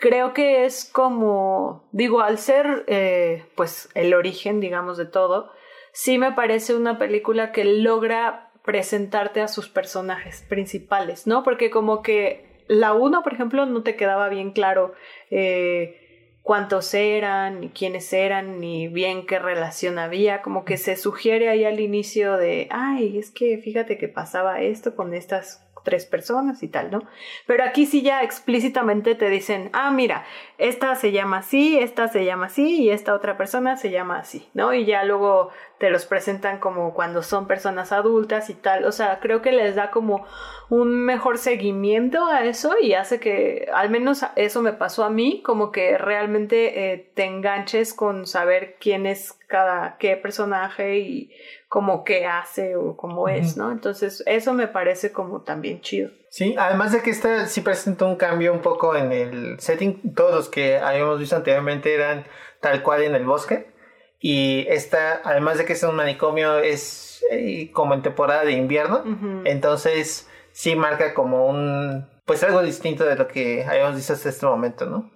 creo que es como, digo, al ser eh, pues el origen, digamos, de todo, sí me parece una película que logra presentarte a sus personajes principales, ¿no? Porque como que la uno, por ejemplo, no te quedaba bien claro eh, cuántos eran, ni quiénes eran, ni bien qué relación había, como que se sugiere ahí al inicio de, ay, es que fíjate que pasaba esto con estas tres personas y tal, ¿no? Pero aquí sí ya explícitamente te dicen, ah, mira, esta se llama así, esta se llama así y esta otra persona se llama así, ¿no? Y ya luego te los presentan como cuando son personas adultas y tal, o sea, creo que les da como un mejor seguimiento a eso y hace que, al menos eso me pasó a mí, como que realmente eh, te enganches con saber quién es cada qué personaje y como qué hace o cómo es, ¿no? Entonces, eso me parece como también chido. Sí, además de que esta sí presenta un cambio un poco en el setting, todos los que habíamos visto anteriormente eran tal cual en el bosque, y esta, además de que es un manicomio, es eh, como en temporada de invierno, entonces sí marca como un, pues algo distinto de lo que habíamos visto hasta este momento, ¿no?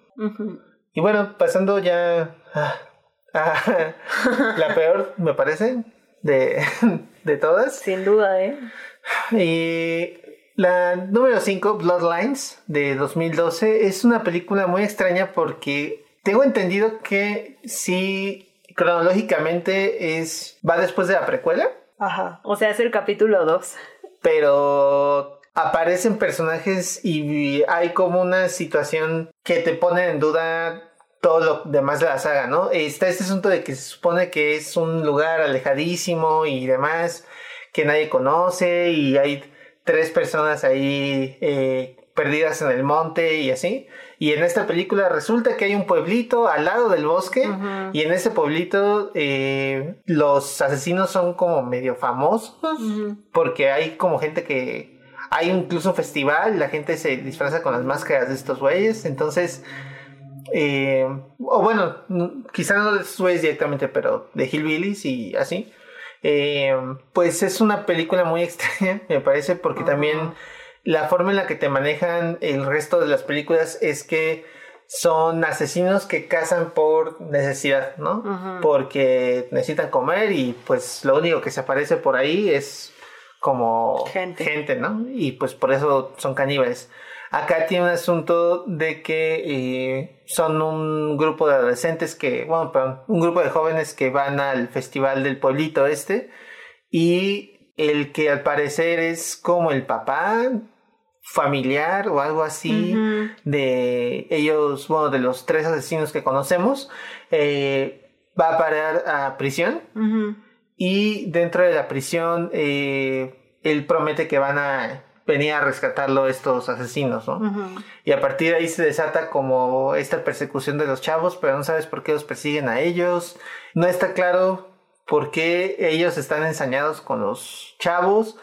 Y bueno, pasando ya a, la peor, me parece, de, de todas. Sin duda, ¿eh? Y la número 5, Bloodlines, de 2012, es una película muy extraña porque tengo entendido que sí, cronológicamente es va después de la precuela. Ajá, o sea, es el capítulo 2. Pero aparecen personajes y hay como una situación que te pone en duda todo lo demás de la saga, ¿no? Está este asunto de que se supone que es un lugar alejadísimo y demás, que nadie conoce y hay tres personas ahí eh, perdidas en el monte y así. Y en esta película resulta que hay un pueblito al lado del bosque y en ese pueblito eh, los asesinos son como medio famosos porque hay como gente que... Hay incluso un festival, la gente se disfraza con las máscaras de estos güeyes, entonces eh, o bueno, quizá no de Suez directamente, pero de Hillbillies y así. Eh, pues es una película muy extraña, me parece, porque también la forma en la que te manejan el resto de las películas es que son asesinos que cazan por necesidad, ¿no? Porque necesitan comer y pues lo único que se aparece por ahí es como gente, gente ¿no? Y pues por eso son caníbales. Acá tiene un asunto de que eh, son un grupo de adolescentes que, bueno, perdón, un grupo de jóvenes que van al festival del pueblito este y el que al parecer es como el papá familiar o algo así de ellos, bueno, de los tres asesinos que conocemos, eh, va a parar a prisión y dentro de la prisión eh, él promete que van a venía a rescatarlo estos asesinos, ¿no? Y a partir de ahí se desata como esta persecución de los chavos, pero no sabes por qué los persiguen a ellos. No está claro por qué ellos están ensañados con los chavos.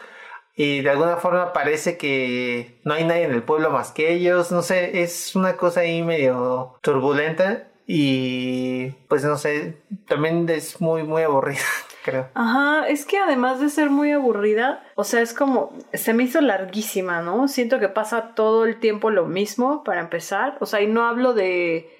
Y de alguna forma parece que no hay nadie en el pueblo más que ellos. No sé, es una cosa ahí medio turbulenta. Y pues no sé, también es muy, muy aburrida creo. Ajá, es que además de ser muy aburrida, o sea, es como, se me hizo larguísima, ¿no? Siento que pasa todo el tiempo lo mismo para empezar, o sea, y no hablo de,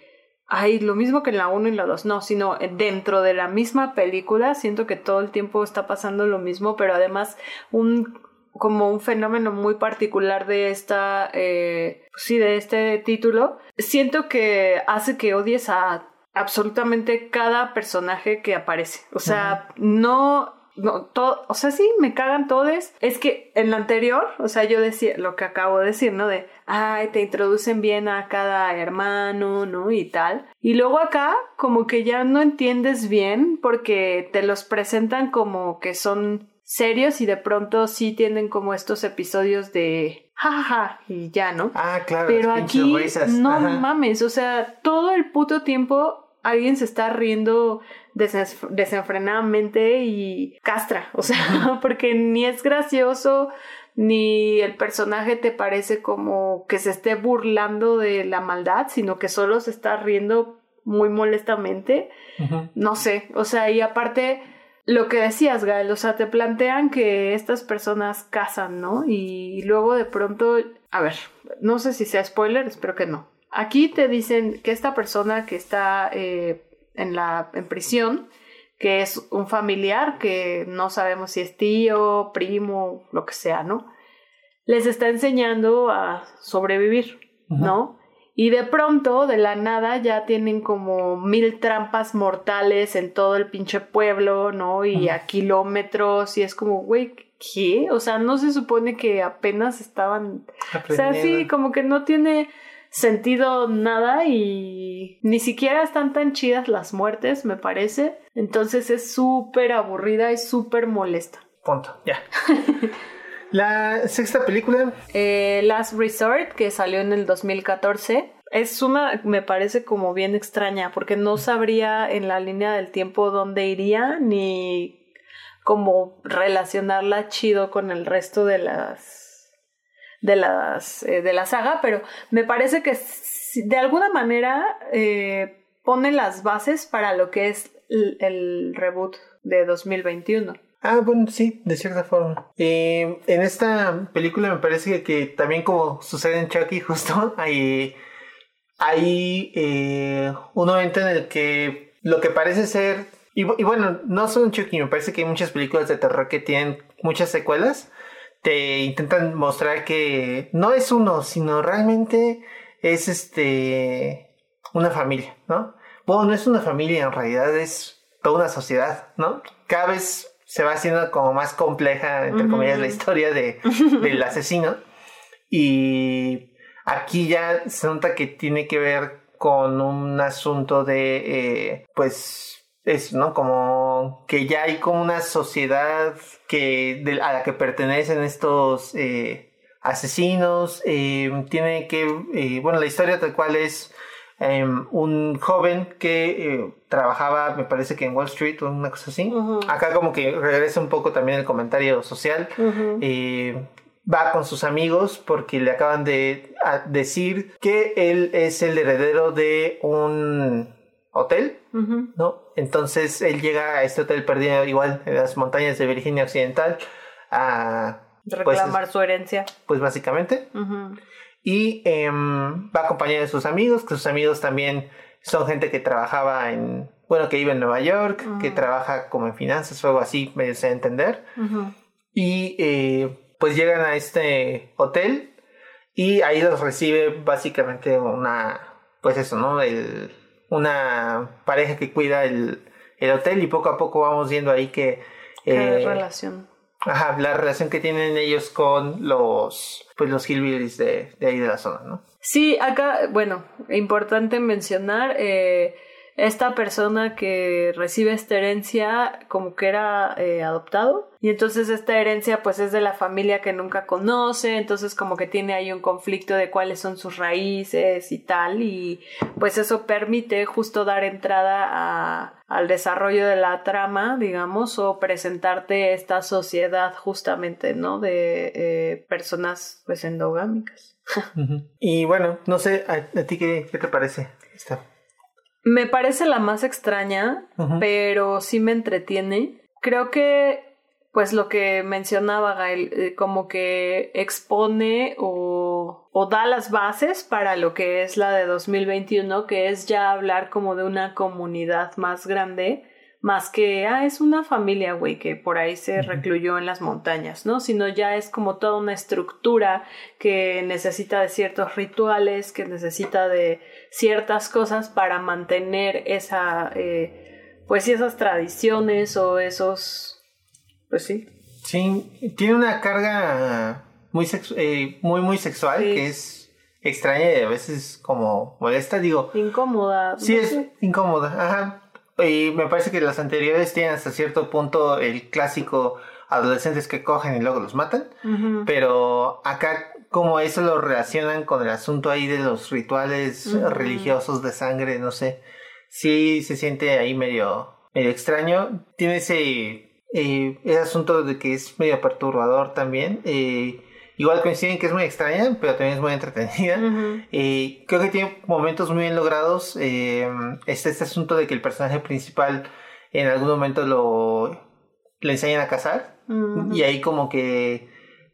ay, lo mismo que en la 1 y la 2, no, sino dentro de la misma película, siento que todo el tiempo está pasando lo mismo, pero además un como un fenómeno muy particular de esta, eh, sí, de este título, siento que hace que odies a absolutamente cada personaje que aparece. O sea, no no, todo, o sea, sí, me cagan todos. Es que en la anterior, o sea, yo decía lo que acabo de decir, ¿no? De, ay, te introducen bien a cada hermano, ¿no? Y tal. Y luego acá, como que ya no entiendes bien porque te los presentan como que son serios y de pronto sí tienen como estos episodios de jajaja y ya, ¿no? Ah, claro. Pero aquí no mames, o sea, todo el puto tiempo alguien se está riendo desenfrenadamente y castra, o sea, porque ni es gracioso, ni el personaje te parece como que se esté burlando de la maldad, sino que solo se está riendo muy molestamente. No sé, o sea, y aparte lo que decías, Gael, o sea, te plantean que estas personas cazan, ¿no? Y luego de pronto, a ver, no sé si sea spoiler, espero que no. Aquí te dicen que esta persona que está eh, en la en prisión, que es un familiar que no sabemos si es tío, primo, lo que sea, ¿no? Les está enseñando a sobrevivir, ¿no? Y de pronto, de la nada, ya tienen como mil trampas mortales en todo el pinche pueblo, ¿no? Y a kilómetros, y es como, güey, ¿qué? O sea, no se supone que apenas estaban... O sea, sí, como que no tiene sentido nada y ni siquiera están tan chidas las muertes, me parece. Entonces es súper aburrida y súper molesta. Punto, ya. La sexta película. Eh, Last Resort, que salió en el 2014. Es una, me parece como bien extraña, porque no sabría en la línea del tiempo dónde iría, ni... como relacionarla chido con el resto de las de las eh, de la saga, pero me parece que de alguna manera eh, pone las bases para lo que es el, reboot de 2021. Ah, bueno, sí, de cierta forma. Eh, en esta película me parece que, también como sucede en Chucky, justo hay, hay un momento en el que lo que parece ser y, bueno, no solo en Chucky, me parece que hay muchas películas de terror que tienen muchas secuelas. Te intentan mostrar que no es uno, sino realmente es este una familia, ¿no? Bueno, no es una familia, en realidad es toda una sociedad, ¿no? Cada vez se va haciendo como más compleja, entre comillas, la historia de, del asesino. Y aquí ya se nota que tiene que ver con un asunto de, eh, pues, es, ¿no? Como que ya hay como una sociedad que, a la que pertenecen estos eh, asesinos. Eh, tiene que, eh, bueno, la historia tal cual es em, un joven que trabajaba, me parece que en Wall Street o una cosa así. Acá como que regresa un poco también el comentario social. va con sus amigos porque le acaban de decir que él es el heredero de un hotel, ¿no? Entonces él llega a este hotel perdido igual en las montañas de Virginia Occidental a pues, reclamar su herencia. Pues básicamente. Y em, va acompañado de sus amigos, que sus amigos también son gente que trabajaba en, bueno, que vive en Nueva York, que trabaja como en finanzas o algo así, me sé entender. Y eh, pues llegan a este hotel y ahí los recibe básicamente una, pues eso, ¿no? El, una pareja que cuida el, hotel y poco a poco vamos viendo ahí que... Eh, relación. Ajá, la relación que tienen ellos con los, pues los hillbillies de, de ahí de la zona, ¿no? Sí, acá, bueno, importante mencionar, eh, esta persona que recibe esta herencia como que era eh, adoptado. Y entonces esta herencia pues es de la familia que nunca conoce. Entonces como que tiene ahí un conflicto de cuáles son sus raíces y tal. Y pues eso permite justo dar entrada a, al desarrollo de la trama digamos o presentarte esta sociedad justamente no de eh, personas pues endogámicas. Y bueno no sé a, ti qué, qué te parece esta me parece la más extraña, pero sí me entretiene. Creo que, pues lo que mencionaba Gael, eh, como que expone o, o da las bases para lo que es la de 2021, que es ya hablar como de una comunidad más grande más que, ah, es una familia, güey, que por ahí se recluyó en las montañas, ¿no? Sino ya es como toda una estructura que necesita de ciertos rituales, que necesita de ciertas cosas para mantener esa, eh, pues esas tradiciones o esos, pues sí. Sí, tiene una carga muy, eh, muy, muy sexual que es extraña y a veces como molesta, digo. Incómoda. Sí, es incómoda, ajá y me parece que las anteriores tienen hasta cierto punto el clásico adolescentes que cogen y luego los matan. Pero acá, como eso lo relacionan con el asunto ahí de los rituales religiosos de sangre, no sé. Sí se siente ahí medio, medio extraño. Tiene ese, eh, ese asunto de que es medio perturbador también. Eh, Igual coinciden que es muy extraña, pero también es muy entretenida. y creo que tiene momentos muy bien logrados. Eh, este, este asunto de que el personaje principal en algún momento lo le enseñan a cazar. Y ahí como que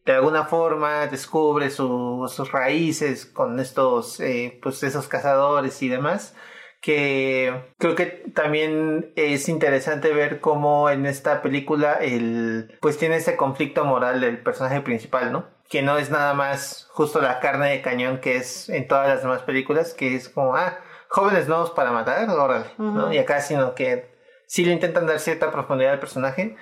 de alguna forma descubre sus raíces con estos, eh, pues esos cazadores y demás que creo que también es interesante ver cómo en esta película el pues tiene ese conflicto moral del personaje principal, ¿no? Que no es nada más justo la carne de cañón que es en todas las demás películas, que es como, ah, jóvenes nuevos para matar, órale, ¿no? Y acá, sino que sí le intentan dar cierta profundidad al personaje.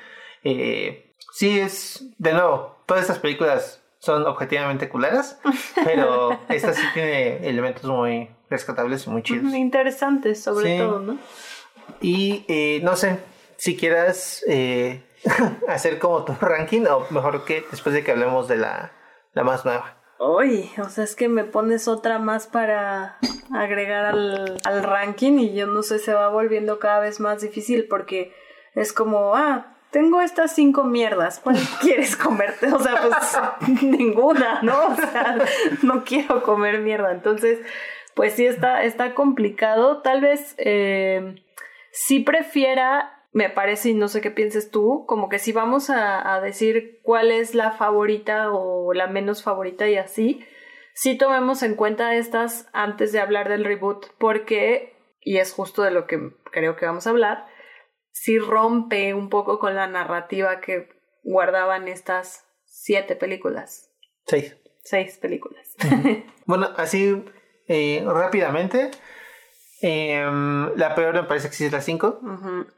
Eh, sí es, de nuevo, todas estas películas son objetivamente culeras, pero esta sí tiene elementos muy rescatables y muy chidos. Interesantes, sobre todo, ¿no? Y eh, no sé, si quieras eh, hacer como tu ranking o mejor que después de que hablemos de la, la más nueva. Uy, o sea, es que me pones otra más para agregar al, ranking y yo no sé, se va volviendo cada vez más difícil porque es como, ah, tengo estas cinco mierdas, ¿cuál quieres comerte? O sea, pues ninguna, ¿no? O sea, no quiero comer mierda. Entonces, pues sí está, está complicado. Tal vez eh, sí prefiera me parece, y no sé qué pienses tú, como que si vamos a, decir cuál es la favorita o la menos favorita y así, sí tomemos en cuenta estas antes de hablar del reboot, porque, y es justo de lo que creo que vamos a hablar, sí rompe un poco con la narrativa que guardaban estas siete películas. Seis. Seis películas. bueno, así eh, rápidamente, Em, la peor me parece que sí es la 5.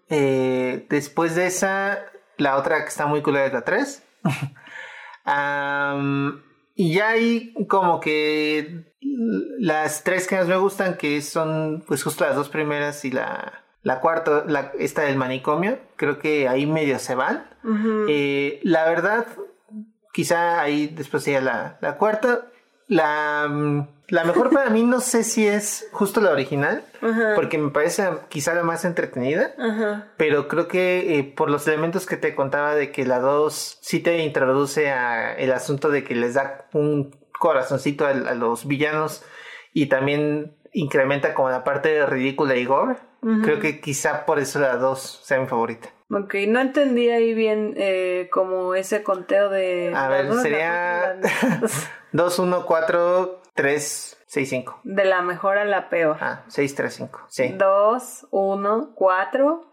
Eh, después de esa, la otra que está muy cool es la 3. y ya hay como que las tres que más me gustan, que son pues justo las dos primeras y la, la cuarta, la, esta del manicomio, creo que ahí medio se van. Eh, la verdad, quizá ahí después sería la, la cuarta. La la mejor para mí no sé si es justo la original, porque me parece quizá la más entretenida, pero creo que eh, por los elementos que te contaba de que la 2 sí te introduce a el asunto de que les da un corazoncito a, los villanos y también incrementa como la parte ridícula y gore, creo que quizá por eso la 2 sea mi favorita. Ok, no entendí ahí bien eh, como ese conteo de... A ver, sería 2, 1, 4, 3, 6, 5. De la mejor a la peor. Ah, 6, 3, 5. Sí. 2, 1, 4.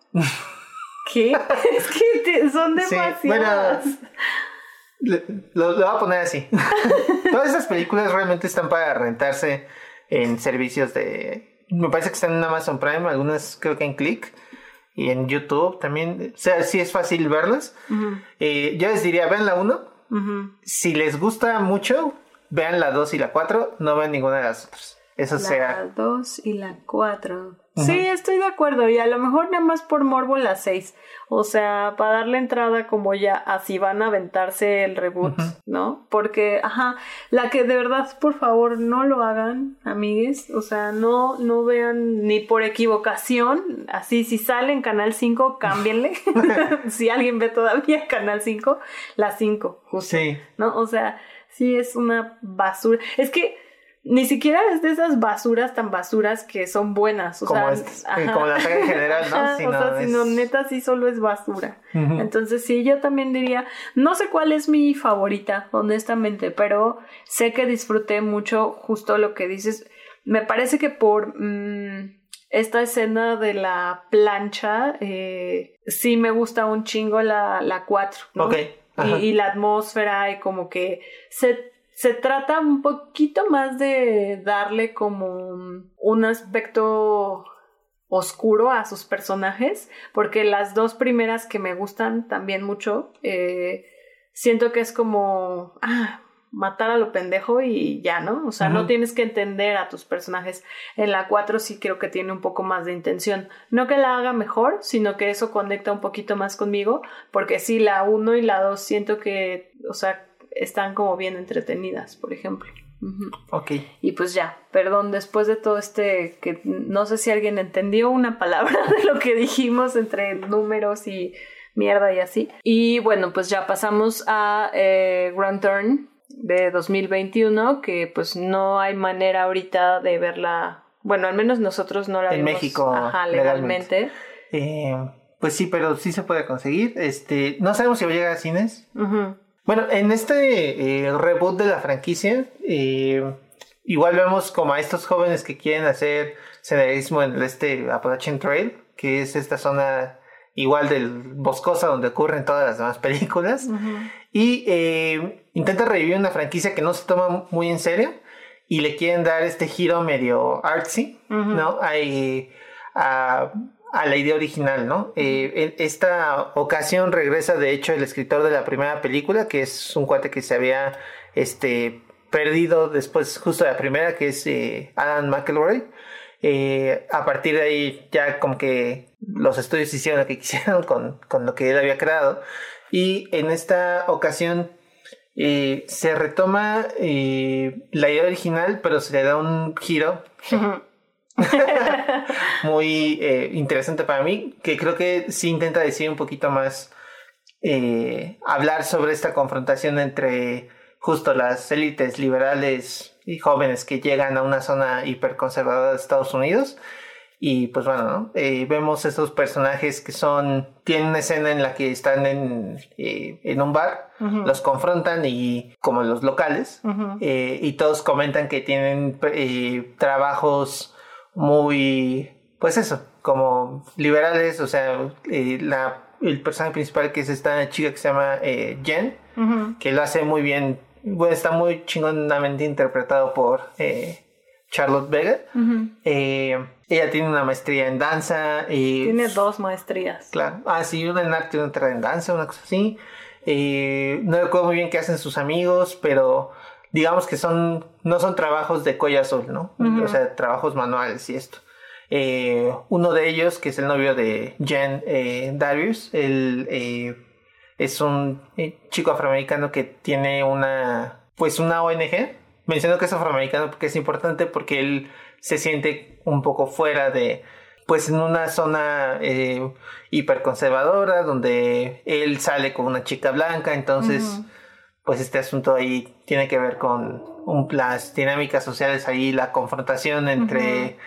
¿Qué? es que son demasiadas. Sí, bueno, lo, lo, voy a poner así. Todas esas películas realmente están para rentarse en servicios de... Me parece que están en Amazon Prime, algunas creo que en Click y en YouTube también. O sea, sí es fácil verlas. eh, yo les diría, vean la 1. Si les gusta mucho, vean la 2 y la 4, no vean ninguna de las otras. Eso sea. La 2 y la 4. Sí, estoy de acuerdo. Y a lo mejor nada más por morbo la 6. O sea, para darle entrada como ya así van a aventarse el reboot, ¿no? Porque, ajá, la que de verdad, por favor, no lo hagan, amigues. O sea, no, no vean ni por equivocación. Así, si sale en Canal 5, cámbienle. si alguien ve todavía Canal 5, la 5, justo. Sí. ¿No? O sea, sí es una basura. Es que ni siquiera es de esas basuras tan basuras que son buenas. O como, sea, como la saga en general, ¿no? o sea, sino neta sí solo es basura. Entonces sí, yo también diría, no sé cuál es mi favorita, honestamente, pero sé que disfruté mucho justo lo que dices. Me parece que por mm, esta escena de la plancha, eh, sí me gusta un chingo la, la 4. ¿no? Y, y, la atmósfera y como que se se trata un poquito más de darle como un aspecto oscuro a sus personajes, porque las dos primeras que me gustan también mucho, eh, siento que es como, ah, matar a lo pendejo y ya, ¿no? O sea, no tienes que entender a tus personajes. En la 4 sí creo que tiene un poco más de intención. No que la haga mejor, sino que eso conecta un poquito más conmigo, porque sí, la 1 y la 2 siento que, o sea, están como bien entretenidas, por ejemplo. Ok. Y pues ya, perdón, después de todo este, que no sé si alguien entendió una palabra de lo que dijimos entre números y mierda y así. Y bueno, pues ya pasamos a eh, Grand Turn de 2021, que pues no hay manera ahorita de verla, bueno, al menos nosotros no la en México ajá, legalmente. Eh, pues sí, pero sí se puede conseguir. Este, no sabemos si va a llegar a cines. Bueno, en este eh, reboot de la franquicia, eh, igual vemos como a estos jóvenes que quieren hacer senderismo en este Appalachian Trail, que es esta zona igual del boscosa donde ocurren todas las demás películas. Y eh, intenta revivir una franquicia que no se toma muy en serio y le quieren dar este giro medio artsy, ¿no? Hay, a, a la idea original, ¿no? Eh, en esta ocasión regresa, de hecho, el escritor de la primera película, que es un cuate que se había este, perdido después, justo de la primera, que es eh, Alan McElroy. Eh, a partir de ahí, ya como que los estudios hicieron lo que quisieron con, con lo que él había creado. Y en esta ocasión se retoma la idea original, pero se le da un giro. muy eh, interesante para mí, que creo que sí intenta decir un poquito más eh, hablar sobre esta confrontación entre justo las élites liberales y jóvenes que llegan a una zona hiperconservadora de Estados Unidos. Y pues bueno, ¿no? Eh, vemos estos personajes que son, tienen una escena en la que están en, eh, en un bar, los confrontan y como los locales, y todos comentan que tienen trabajos muy, pues eso, como liberales, o sea, la el personaje principal que es esta chica que se llama eh, Jen, que lo hace muy bien, bueno, está muy chingonamente interpretado por eh, Charlotte Vega. Eh, ella tiene una maestría en danza. Y, tiene dos maestrías. Claro. Ah, sí, una en arte y otra en danza, una cosa así. no recuerdo muy bien qué hacen sus amigos, pero digamos que son no son trabajos de cuello azul, ¿no? O sea, trabajos manuales y esto. Eh, uno de ellos, que es el novio de Jen eh, Darius, él eh, es un chico afroamericano que tiene una, pues una ONG. Menciono que es afroamericano porque es importante porque él se siente un poco fuera de, pues en una zona hiperconservadora donde él sale con una chica blanca, entonces, pues este asunto ahí tiene que ver con un, las dinámicas sociales ahí, la confrontación entre...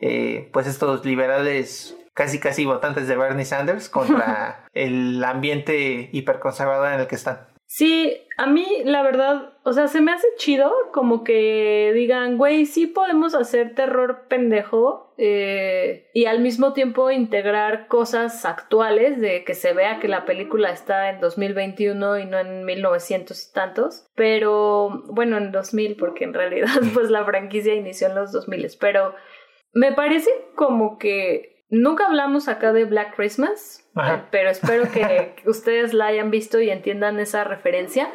Eh, pues estos liberales casi casi votantes de Bernie Sanders contra el ambiente hiperconservador en el que están. Sí, a mí la verdad, o sea, se me hace chido como que digan, güey, sí podemos hacer terror pendejo eh, y al mismo tiempo integrar cosas actuales de que se vea que la película está en 2021 y no en 1900 y tantos, pero bueno, en 2000 porque en realidad pues la franquicia inició en los 2000, pero me parece como que nunca hablamos acá de Black Christmas, pero espero que ustedes la hayan visto y entiendan esa referencia.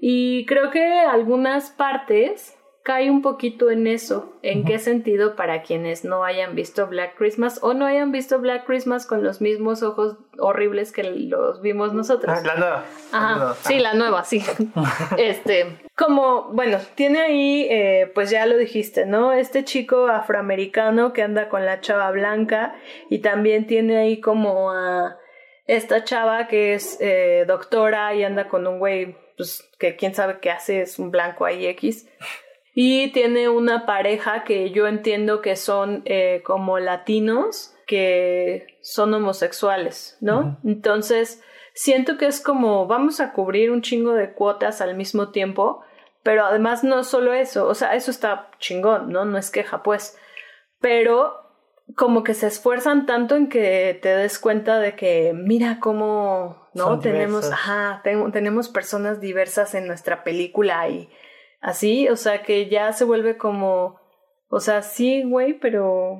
Y creo que algunas partes cae un poquito en eso. ¿En qué sentido para quienes no hayan visto Black Christmas o no hayan visto Black Christmas con los mismos ojos horribles que los vimos nosotros? Ah, la nueva. Ajá. Sí, la nueva, sí. este, como, bueno, tiene ahí, eh, pues ya lo dijiste, ¿no? Este chico afroamericano que anda con la chava blanca y también tiene ahí como a esta chava que es eh, doctora y anda con un güey, pues que quién sabe qué hace, es un blanco ahí X y tiene una pareja que yo entiendo que son eh, como latinos que son homosexuales, ¿no? Entonces, siento que es como vamos a cubrir un chingo de cuotas al mismo tiempo, pero además no solo eso, o sea, eso está chingón, ¿no? No es queja, pues, pero como que se esfuerzan tanto en que te des cuenta de que mira cómo, ¿no? tenemos, ajá, tenemos personas diversas en nuestra película y así, o sea, que ya se vuelve como, o sea, sí, güey, pero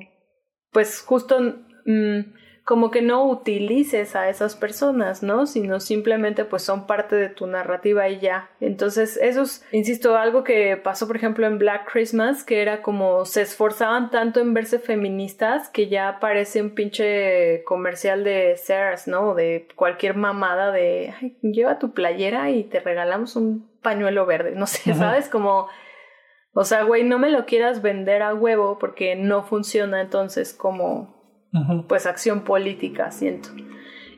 pues justo mm, como que no utilices a esas personas, ¿no? Sino simplemente pues son parte de tu narrativa y ya. Entonces, eso es, insisto, algo que pasó, por ejemplo, en Black Christmas, que era como se esforzaban tanto en verse feministas que ya parece un pinche comercial de Sears, ¿no? De cualquier mamada de, Ay, lleva tu playera y te regalamos un pañuelo verde, no sé, ¿sabes? Como, o sea, güey, no me lo quieras vender a huevo porque no funciona entonces como, pues, acción política, siento.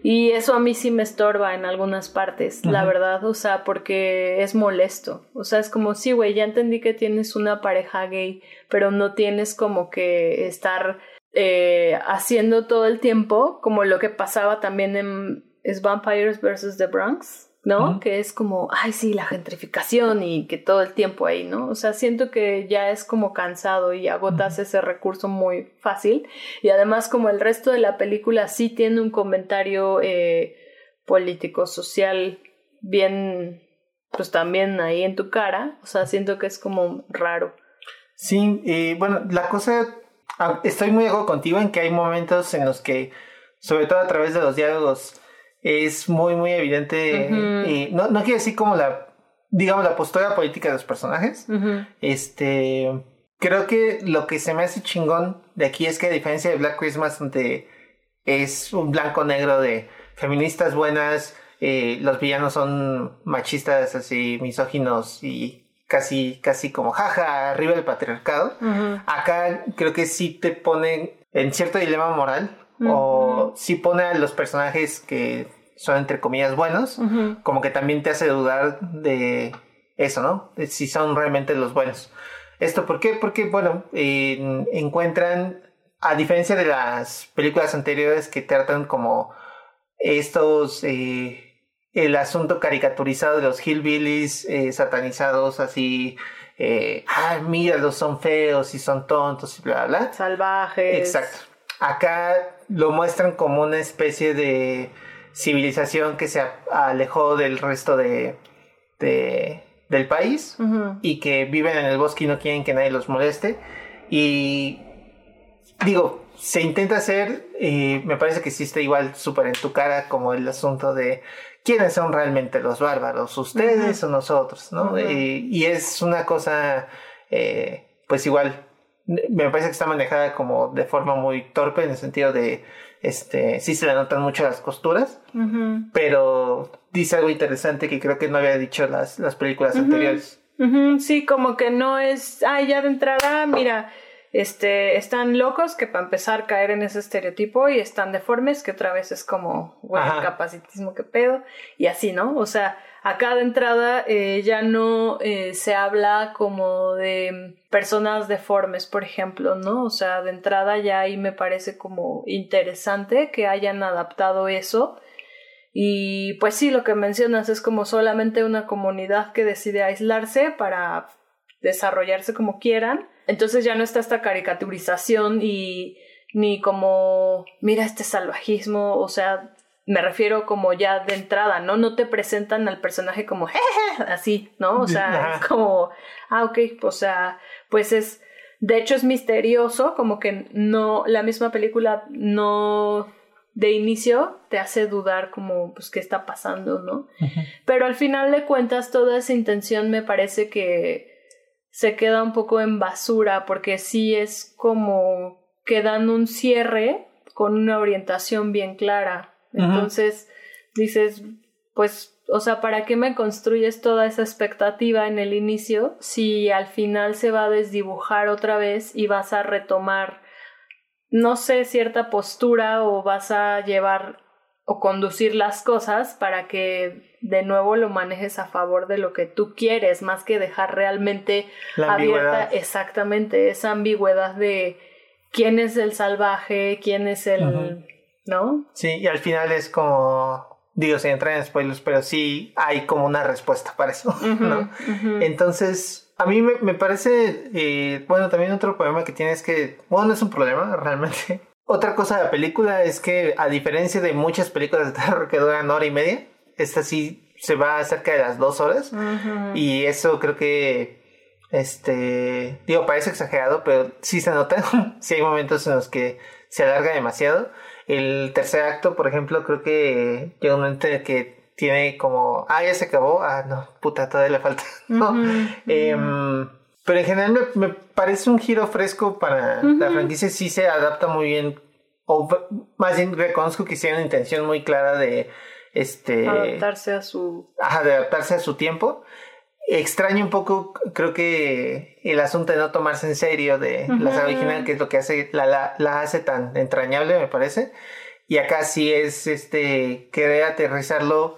Y eso a mí sí me estorba en algunas partes, la verdad, o sea, porque es molesto. O sea, es como, sí, güey, ya entendí que tienes una pareja gay, pero no tienes como que estar eh, haciendo todo el tiempo, como lo que pasaba también en es Vampires vs. The Bronx, ¿no? Que es como, ay, sí, la gentrificación y que todo el tiempo ahí, ¿no? O sea, siento que ya es como cansado y agotas ese recurso muy fácil. Y además, como el resto de la película sí tiene un comentario eh, político, social, bien, pues también ahí en tu cara. O sea, siento que es como raro. Sí, y bueno, la cosa, ah, estoy muy de acuerdo contigo en que hay momentos en los que, sobre todo a través de los diálogos, es muy, muy evidente. y no, no quiere decir como la, digamos, la postura política de los personajes. Este, creo que lo que se me hace chingón de aquí es que a diferencia de Black Christmas, donde es un blanco-negro de feministas buenas, eh, los villanos son machistas, así, misóginos y casi, casi como jaja, arriba del patriarcado. Acá creo que sí te ponen en cierto dilema moral o si pone a los personajes que son entre comillas buenos, como que también te hace dudar de eso, ¿no? De si son realmente los buenos. ¿Esto por qué? Porque, bueno, encuentran, a diferencia de las películas anteriores que tratan como estos, eh, el asunto caricaturizado de los hillbillies eh, satanizados, así, eh, ay, míralos, son feos y son tontos y bla, bla. Salvajes. Exacto. Acá lo muestran como una especie de civilización que se alejó del resto de, de del país y que viven en el bosque y no quieren que nadie los moleste. Y digo, se intenta hacer, y me parece que está igual súper en tu cara como el asunto de quiénes son realmente los bárbaros, ustedes o nosotros, ¿no? y es una cosa, eh, pues igual, me parece que está manejada como de forma muy torpe en el sentido de, este, sí se le notan mucho las costuras, pero dice algo interesante que creo que no había dicho las, las películas anteriores. Sí, como que no es, ah, ya de entrada, mira, este, están locos que para empezar caer en ese estereotipo y están deformes que otra vez es como, bueno, capacitismo que pedo y así, ¿no? O sea, acá de entrada eh, ya no eh, se habla como de personas deformes, por ejemplo, ¿no? O sea, de entrada ya ahí me parece como interesante que hayan adaptado eso. Y pues sí, lo que mencionas es como solamente una comunidad que decide aislarse para desarrollarse como quieran entonces ya no está esta caricaturización y ni como, mira este salvajismo, o sea, me refiero como ya de entrada, ¿no? No te presentan al personaje como, así, ¿no? O sea, es como, ah, ok, o sea, pues es, de hecho es misterioso, como que no, la misma película no de inicio te hace dudar como pues qué está pasando, ¿no? Pero al final de cuentas toda esa intención me parece que se queda un poco en basura porque sí es como que dan un cierre con una orientación bien clara. Entonces dices, pues, o sea, ¿para qué me construyes toda esa expectativa en el inicio si al final se va a desdibujar otra vez y vas a retomar, no sé, cierta postura o vas a llevar o conducir las cosas para que de nuevo lo manejes a favor de lo que tú quieres, más que dejar realmente abierta exactamente esa ambigüedad de quién es el salvaje, quién es el... ¿No? Sí, y al final es como... Digo, sin entrar en spoilers, pero sí hay como una respuesta para eso, ¿no? Entonces, a mí me, parece, eh, bueno, también otro problema que tiene es que, bueno, no es un problema realmente, otra cosa de la película es que, a diferencia de muchas películas de terror que duran hora y media, esta sí se va cerca de las dos horas. Y eso creo que, este, digo, parece exagerado, pero sí se nota. sí hay momentos en los que se alarga demasiado. El tercer acto, por ejemplo, creo que llega un momento en que tiene como, ah, ya se acabó, ah, no, puta, todavía le falta. ¿no? Em, pero en general me, parece un giro fresco para la franquicia. Sí se adapta muy bien. O más bien reconozco que tiene una intención muy clara de este adaptarse a su ajá, de adaptarse a su tiempo. Extraño un poco, creo que el asunto de no tomarse en serio de la saga original, que es lo que hace, la, la, hace tan entrañable, me parece. Y acá sí es este querer aterrizarlo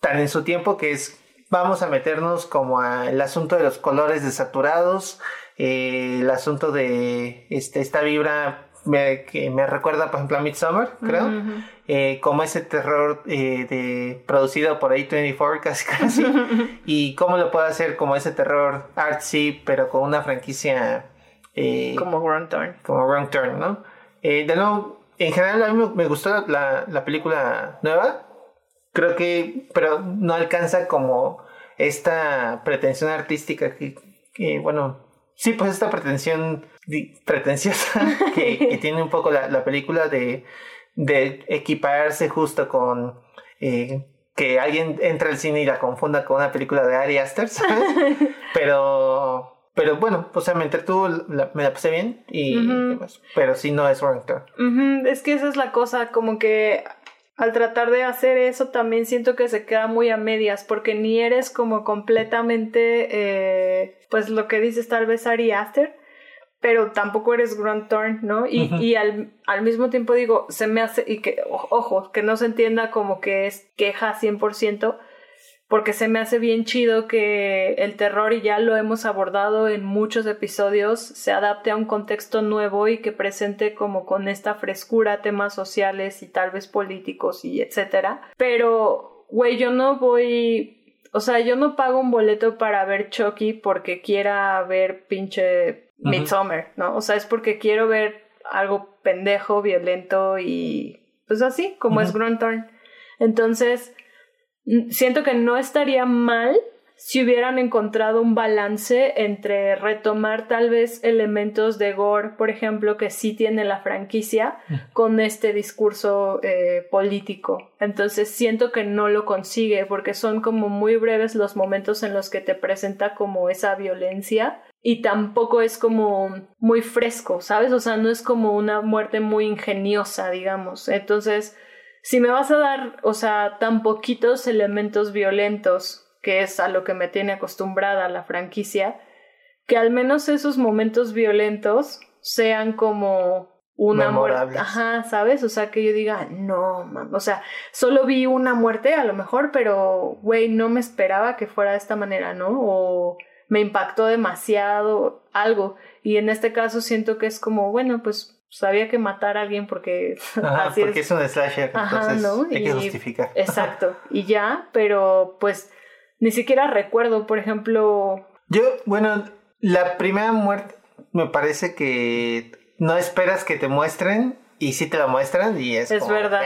tan en su tiempo que es vamos a meternos como al asunto de los colores desaturados, eh, el asunto de este, esta vibra que me recuerda, por ejemplo, a Midsommar, creo, eh, como ese terror eh, de, producido por A24 casi casi, y cómo lo puede hacer como ese terror artsy, pero con una franquicia... como Wrong Turn. Como Wrong Turn, ¿no? de nuevo, en general a mí me, gustó la, la película nueva, creo que, pero no alcanza como esta pretensión artística que, que bueno, sí, pues esta pretensión pretenciosa que, tiene un poco la, película de, de, equiparse justo con eh, que alguien entra al cine y la confunda con una película de Ari Aster, Pero pero bueno, pues me entretuvo, me la pasé bien y pero sí no es Warrington. Es que esa es la cosa, como que al tratar de hacer eso también siento que se queda muy a medias porque ni eres como completamente eh, pues lo que dices tal vez Ari Aster pero tampoco eres Grant Thorne, ¿no? Y, y al, al, mismo tiempo digo, se me hace, y que, ojo, que no se entienda como que es queja 100%, porque se me hace bien chido que el terror, y ya lo hemos abordado en muchos episodios, se adapte a un contexto nuevo y que presente como con esta frescura temas sociales y tal vez políticos y etcétera. Pero, güey, yo no voy o sea, yo no pago un boleto para ver Chucky porque quiera ver pinche Midsommar, ¿no? O sea, es porque quiero ver algo pendejo, violento y pues así, como es Grunthorn. Entonces, siento que no estaría mal si hubieran encontrado un balance entre retomar tal vez elementos de gore, por ejemplo, que sí tiene la franquicia, con este discurso eh, político. Entonces siento que no lo consigue porque son como muy breves los momentos en los que te presenta como esa violencia y tampoco es como muy fresco, ¿sabes? O sea, no es como una muerte muy ingeniosa, digamos. Entonces, si me vas a dar, o sea, tan poquitos elementos violentos que es a lo que me tiene acostumbrada la franquicia, que al menos esos momentos violentos sean como una muerte. Ajá, ¿sabes? O sea, que yo diga, no, man. O sea, solo vi una muerte a lo mejor, pero, güey, no me esperaba que fuera de esta manera, ¿no? O me impactó demasiado algo. Y en este caso siento que es como, bueno, pues sabía que matar a alguien porque Ajá, porque es. un slasher, entonces ¿no? hay que justificar. Exacto, y ya, pero pues ni siquiera recuerdo, por ejemplo. Yo, bueno, la primera muerte me parece que no esperas que te muestren y sí te la muestran y es. Es verdad.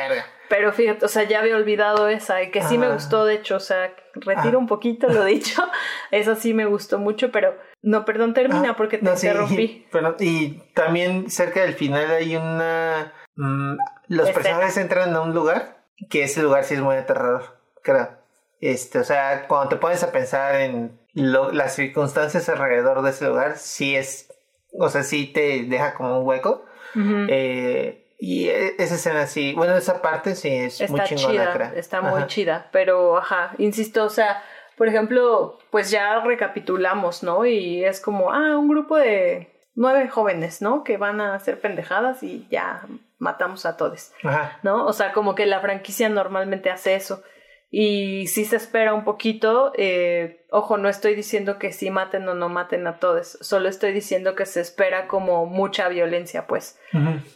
Pero fíjate, o sea, ya había olvidado esa y que sí me gustó, de hecho, o sea, retiro un poquito lo dicho. Esa sí me gustó mucho, pero no, perdón, termina porque te interrumpí. y también cerca del final hay una. Mm, los personajes entran a un lugar que ese lugar sí es muy aterrador, creo. Este, o sea, cuando te pones a pensar en las circunstancias alrededor de ese lugar, sí es, o sea, sí te deja como un hueco. eh, y esa escena sí, bueno, esa parte sí es está muy chingona. Chida, está muy chida, pero ajá, insisto, o sea, por ejemplo, pues ya recapitulamos, ¿no? Y es como, ah, un grupo de nueve jóvenes, ¿no? Que van a hacer pendejadas y ya matamos a todos. ¿no? O sea, como que la franquicia normalmente hace eso y si se espera un poquito. Eh, ojo, no estoy diciendo que sí maten o no maten a todos, solo estoy diciendo que se espera como mucha violencia, pues.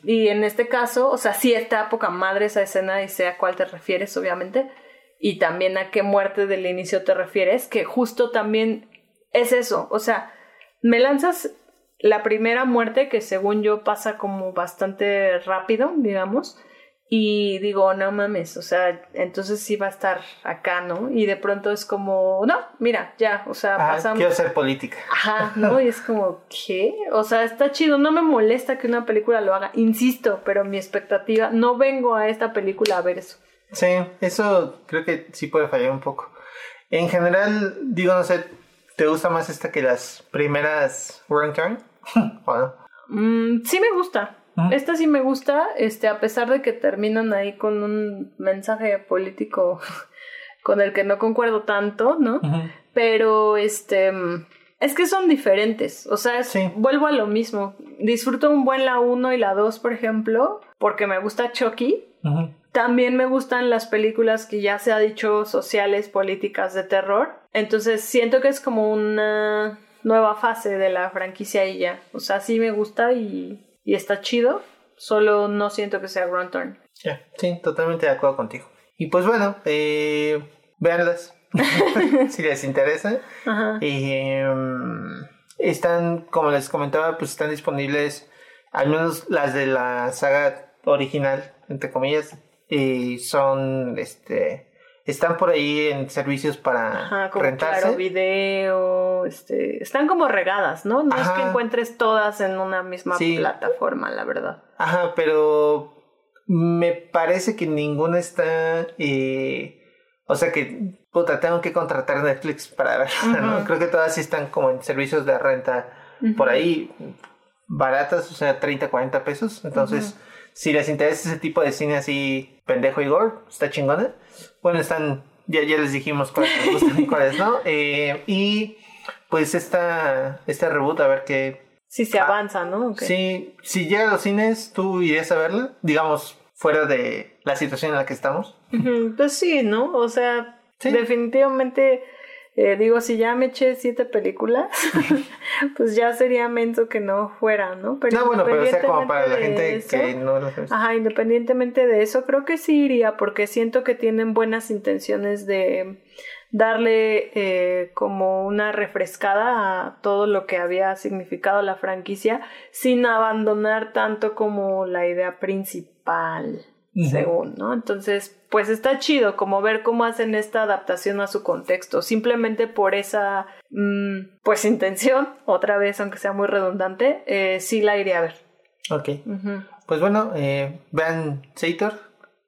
Y en este caso, o sea, sí está poca madre esa escena y sé a cuál te refieres, obviamente, y también a qué muerte del inicio te refieres, que justo también es eso, o sea, me lanzas la primera muerte que según yo pasa como bastante rápido, digamos, y digo, no mames, o sea, entonces sí va a estar acá, ¿no? Y de pronto es como, no, mira, ya, o sea, pasamos. Quiero ser política. Ajá, ¿no? Y es como, ¿qué? O sea, está chido, no me molesta que una película lo haga, insisto, pero mi expectativa, no vengo a esta película a ver eso. Sí, eso creo que sí puede fallar un poco. En general, digo, no sé, ¿te gusta más esta que las primeras Run bueno. Mm, sí me gusta. Esta sí me gusta, este, a pesar de que terminan ahí con un mensaje político con el que no concuerdo tanto, ¿no? Pero este es que son diferentes, o sea, vuelvo a lo mismo. Disfruto un buen la 1 y la 2, por ejemplo, porque me gusta Chucky. También me gustan las películas que ya se ha dicho sociales, políticas de terror. Entonces siento que es como una nueva fase de la franquicia y ya. O sea, sí me gusta y y está chido, solo no siento que sea Grand Turn. Ya, sí, totalmente de acuerdo contigo. Y pues bueno, eh, véanlas si les interesa. Y em, están, como les comentaba, pues están disponibles, al menos las de la saga original, entre comillas, y son, este, están por ahí en servicios para Ajá, como rentarse. Claro, video, este, están como regadas, ¿no? No es que encuentres todas en una misma plataforma, la verdad. Ajá, pero me parece que ninguna está, eh, o sea que, puta, tengo que contratar Netflix para verla, ¿no? Creo que todas sí están como en servicios de renta por ahí, baratas, o sea, 30, 40 pesos, entonces... Si les interesa ese tipo de cine así pendejo y gore, está chingona. Bueno, están, ya, ya les dijimos cuáles gustan y cuáles no. Eh, y pues esta, este reboot, a ver qué, si se Ah, avanza, ¿no? Ok. Sí, si llega a los cines, ¿tú irías a verla? Digamos, fuera de la situación en la que estamos. Pues sí, ¿no? O sea, Sí. definitivamente, eh, digo, si ya me eché siete películas, pues ya sería menso que no fuera, ¿no? Pero No, bueno, pero o sea, como para la gente que eso- no lo sabe. Ajá, independientemente de eso, creo que sí iría porque siento que tienen buenas intenciones de darle eh, como una refrescada a todo lo que había significado la franquicia sin abandonar tanto como la idea principal, Según, ¿no? Entonces, pues está chido como ver cómo hacen esta adaptación a su contexto, simplemente por esa, mm, pues intención, otra vez, aunque sea muy redundante, eh, sí la iría a ver. Ok. Pues bueno, eh, vean Sator,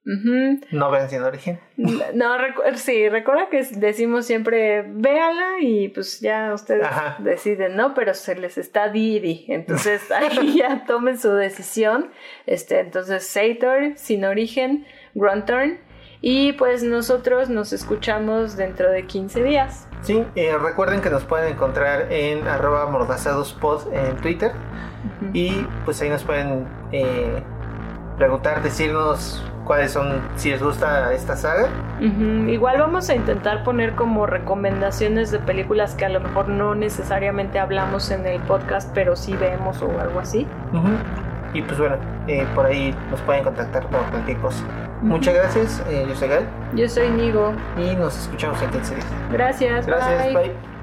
No vean Sin Origen. No, recu- sí, recuerda que decimos siempre, véala y pues ya ustedes Ajá. deciden, ¿no? Pero se les está Didi, entonces ahí ya tomen su decisión. Este, entonces, Sator, Sin Origen, Grunturn. Y pues nosotros nos escuchamos dentro de 15 días. Sí, eh, recuerden que nos pueden encontrar en arroba mordazadospod en Twitter. Y pues ahí nos pueden eh, preguntar, decirnos cuáles son, si les gusta esta saga. Ujú, Igual vamos a intentar poner como recomendaciones de películas que a lo mejor no necesariamente hablamos en el podcast, pero sí vemos o algo así. Ujú. Y pues bueno, eh, por ahí nos pueden contactar por cualquier cosa. Muchas gracias, eh, yo soy Gal Yo soy Nigo. y nos escuchamos en 15 días. Gracias. Gracias, bye. bye.